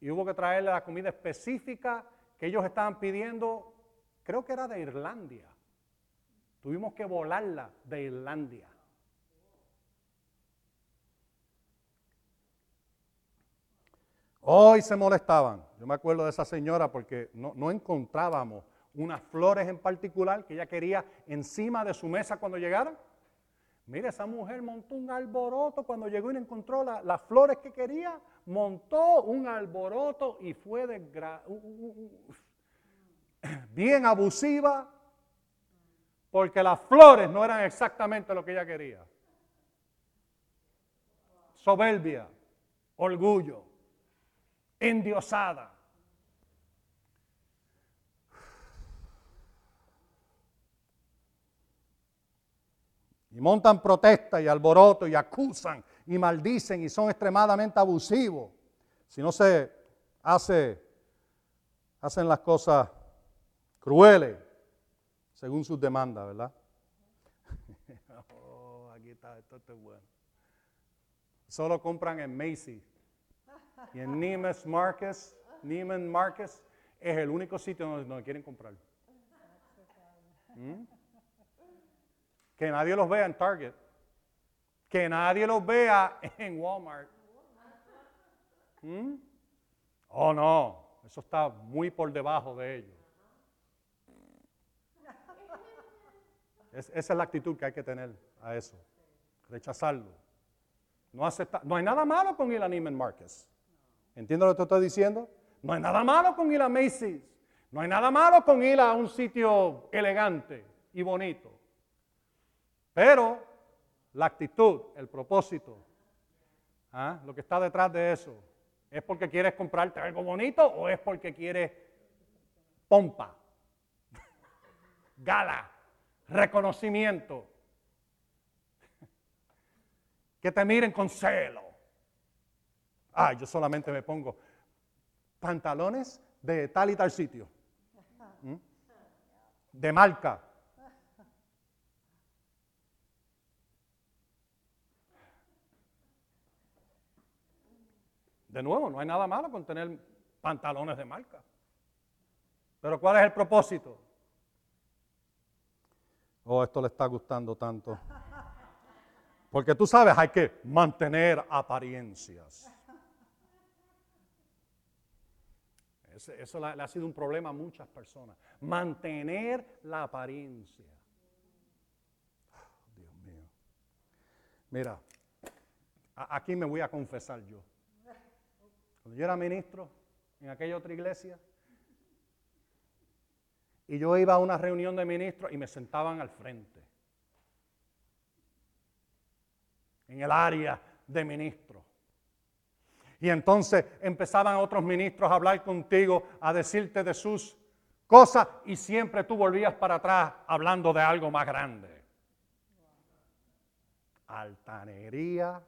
y hubo que traerle la comida específica que ellos estaban pidiendo, creo que era de Irlandia. Tuvimos que volarla de Irlandia. Hoy se molestaban. Yo me acuerdo de esa señora porque no, no encontrábamos unas flores en particular que ella quería encima de su mesa cuando llegaron. Mire, esa mujer montó un alboroto cuando llegó y encontró las flores que quería, montó un alboroto y fue <clears throat> bien abusiva porque las flores no eran exactamente lo que ella quería. Soberbia, orgullo, endiosada. Y montan protesta y alboroto y acusan y maldicen y son extremadamente abusivos. Si no se hace, hacen las cosas crueles según sus demandas, ¿verdad? oh, aquí está, esto es bueno. Solo compran en Macy's y en Neiman Marcus, Neiman Marcus es el único sitio donde, quieren comprar. ¿Mm? Que nadie los vea en Target. Que nadie los vea <laughs> en Walmart. ¿Mm? Oh, no. Eso está muy por debajo de ellos. Es- esa es la actitud que hay que tener a eso. Rechazarlo. No, acepta- no hay nada malo con ir a Neiman Marcus. ¿Entiendes lo que te estoy diciendo? No hay nada malo con ir a Macy's. No hay nada malo con ir a un sitio elegante y bonito. Pero la actitud, el propósito, ¿ah? lo que está detrás de eso, ¿es porque quieres comprarte algo bonito o es porque quieres pompa, <laughs> gala, reconocimiento? <laughs> Que te miren con celo. Ah, yo solamente me pongo pantalones de tal y tal sitio. De marca. De nuevo, no hay nada malo con tener pantalones de marca. Pero ¿cuál es el propósito? Oh, esto le está gustando tanto. Porque tú sabes, hay que mantener apariencias. Eso le, ha sido un problema a muchas personas. Mantener la apariencia. Dios mío. Mira, aquí me voy a confesar yo. Cuando yo era ministro en aquella otra iglesia, y yo iba a una reunión de ministros y me sentaban al frente, en el área de ministros. Y entonces empezaban otros ministros a hablar contigo, a decirte de sus cosas, y siempre tú volvías para atrás hablando de algo más grande. Altanería,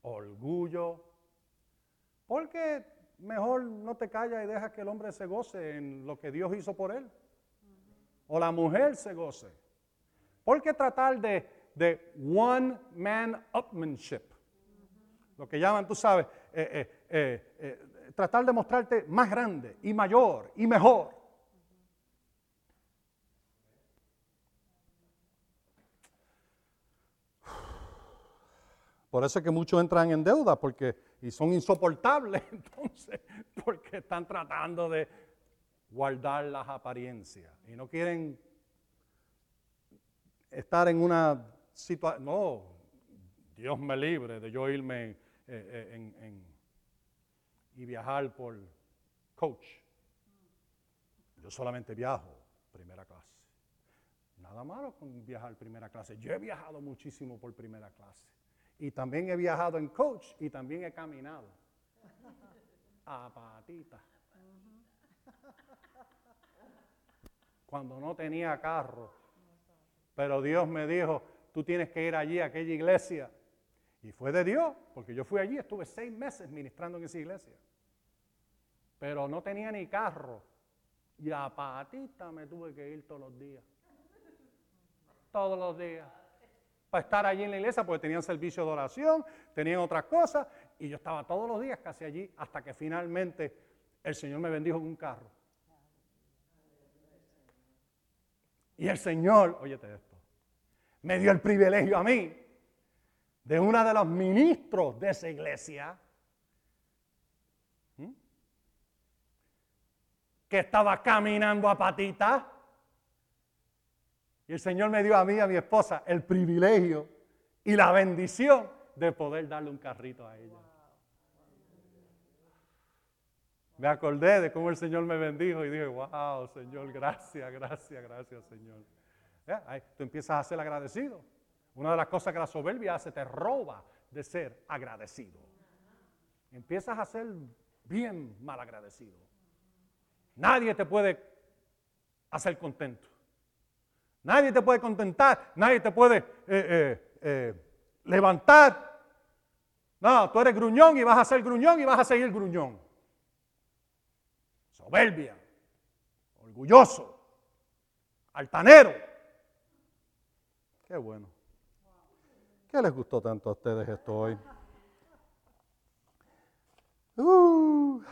orgullo, porque mejor no te callas y dejas que el hombre se goce en lo que Dios hizo por él. O la mujer se goce. ¿Por qué tratar de, de one man upmanship? Lo que llaman, tú sabes, eh, eh, eh, tratar de mostrarte más grande y mayor y mejor. Por eso es que muchos entran en deuda porque, y son insoportables, <laughs> entonces, porque están tratando de guardar las apariencias y no quieren estar en una situación. No, Dios me libre de yo irme eh, eh, y viajar por coach. Yo solamente viajo primera clase. Nada malo con viajar primera clase. Yo he viajado muchísimo por primera clase. Y también he viajado en coach y también he caminado. A patita. Cuando no tenía carro. Pero Dios me dijo, tú tienes que ir allí a aquella iglesia. Y fue de Dios, porque yo fui allí, estuve seis meses ministrando en esa iglesia. Pero no tenía ni carro. Y a patita me tuve que ir todos los días. Todos los días. Para estar allí en la iglesia, porque tenían servicio de oración, tenían otras cosas. Y yo estaba todos los días casi allí, hasta que finalmente el Señor me bendijo con un carro. Y el Señor, óyete esto, me dio el privilegio a mí de una de los ministros de esa iglesia que estaba caminando a patita. Y el Señor me dio a mí a mi esposa el privilegio y la bendición de poder darle un carrito a ella. Me acordé de cómo el Señor me bendijo y dije, wow, Señor, gracias, gracias, gracias, Señor. Ahí tú empiezas a ser agradecido. Una de las cosas que la soberbia hace, te roba de ser agradecido. Empiezas a ser bien mal agradecido. Nadie te puede hacer contento. Nadie te puede contentar, nadie te puede eh, eh, eh, levantar. No, tú eres gruñón y vas a ser gruñón y vas a seguir gruñón. Soberbia, orgulloso, altanero. Qué bueno. ¿Qué les gustó tanto a ustedes esto hoy? Uh,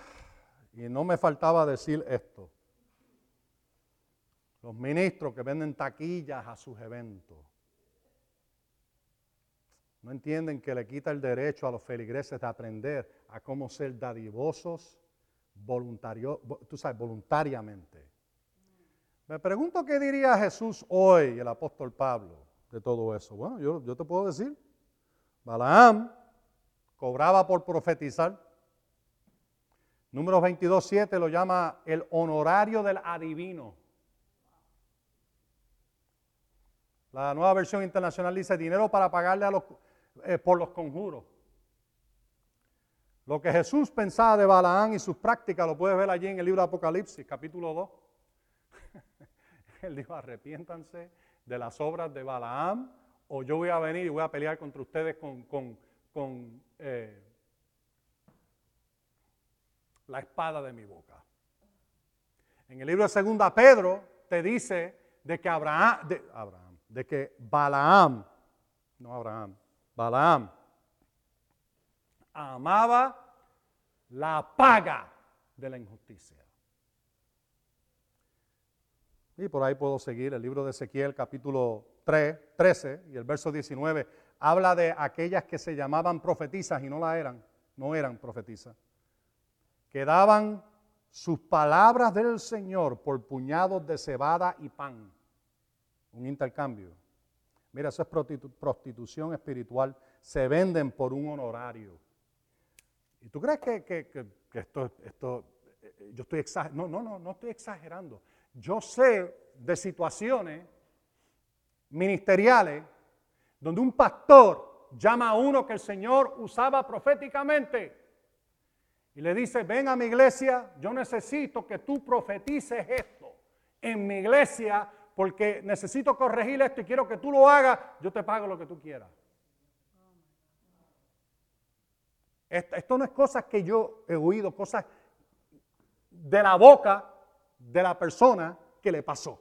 y no me faltaba decir esto. Los ministros que venden taquillas a sus eventos. No entienden que le quita el derecho a los feligreses de aprender a cómo ser dadivosos, voluntario, vo- tú sabes, voluntariamente. Me pregunto qué diría Jesús hoy, el apóstol Pablo, de todo eso. Bueno, yo, yo te puedo decir, Balaam cobraba por profetizar. Número 22, 7 lo llama el honorario del adivino. La nueva versión internacional dice dinero para pagarle a los, eh, por los conjuros. Lo que Jesús pensaba de Balaán y sus prácticas lo puedes ver allí en el libro de Apocalipsis, capítulo 2. <laughs> Él dijo, arrepiéntanse de las obras de Balaam o yo voy a venir y voy a pelear contra ustedes con, con, eh, la espada de mi boca. En el libro de Segunda Pedro te dice de que Abraham, de que Balaam, no Abraham, Balaam, amaba la paga de la injusticia. Y por ahí puedo seguir el libro de Ezequiel capítulo 3, 13 y el verso 19 habla de aquellas que se llamaban profetizas y no la eran, no eran profetizas, que daban sus palabras del Señor por puñados de cebada y pan, un intercambio. Mira, eso es prostitución espiritual, se venden por un honorario. ¿Y tú crees que, esto, esto, eh, yo estoy exagerando? No, no, no, no estoy exagerando. Yo sé de situaciones ministeriales donde un pastor llama a uno que el Señor usaba proféticamente y le dice, ven a mi iglesia, yo necesito que tú profetices esto en mi iglesia porque necesito corregir esto y quiero que tú lo hagas, yo te pago lo que tú quieras. Esto, no es cosas que yo he oído, cosas de la boca de la persona que le pasó.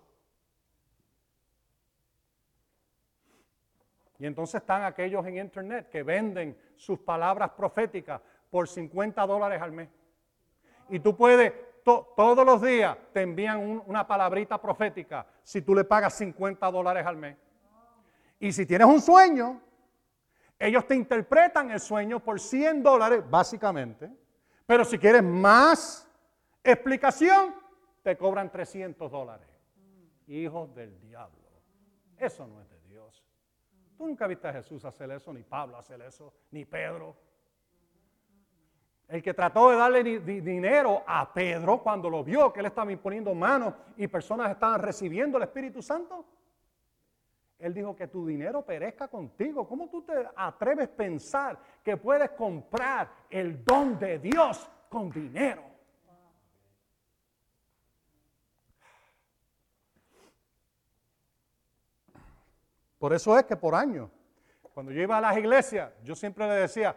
Y entonces están aquellos en internet que venden sus palabras proféticas por 50 dólares al mes. Y tú puedes, todos los días te envían una palabrita profética si tú le pagas 50 dólares al mes. Y si tienes un sueño, ellos te interpretan el sueño por 100 dólares, básicamente. Pero si quieres más explicación, te cobran 300 dólares. Hijos del diablo. Eso no es de Dios. Tú nunca viste a Jesús hacer eso, ni Pablo hacer eso, ni Pedro. El que trató de darle dinero a Pedro cuando lo vio que él estaba imponiendo manos y personas estaban recibiendo el Espíritu Santo. Él dijo que tu dinero perezca contigo. ¿Cómo tú te atreves a pensar que puedes comprar el don de Dios con dinero? Por eso es que por años, cuando yo iba a las iglesias, yo siempre le decía,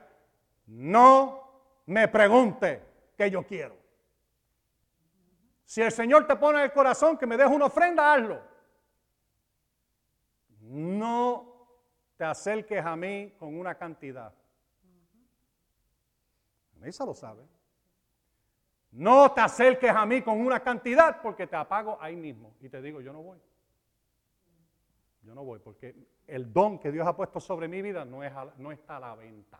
no me pregunte qué yo quiero. Si el Señor te pone en el corazón que me deje una ofrenda, hazlo no te acerques a mí con una cantidad. Lo sabe. No te acerques a mí con una cantidad porque te apago ahí mismo. Y te digo, yo no voy. Yo no voy porque el don que Dios ha puesto sobre mi vida no está a la venta.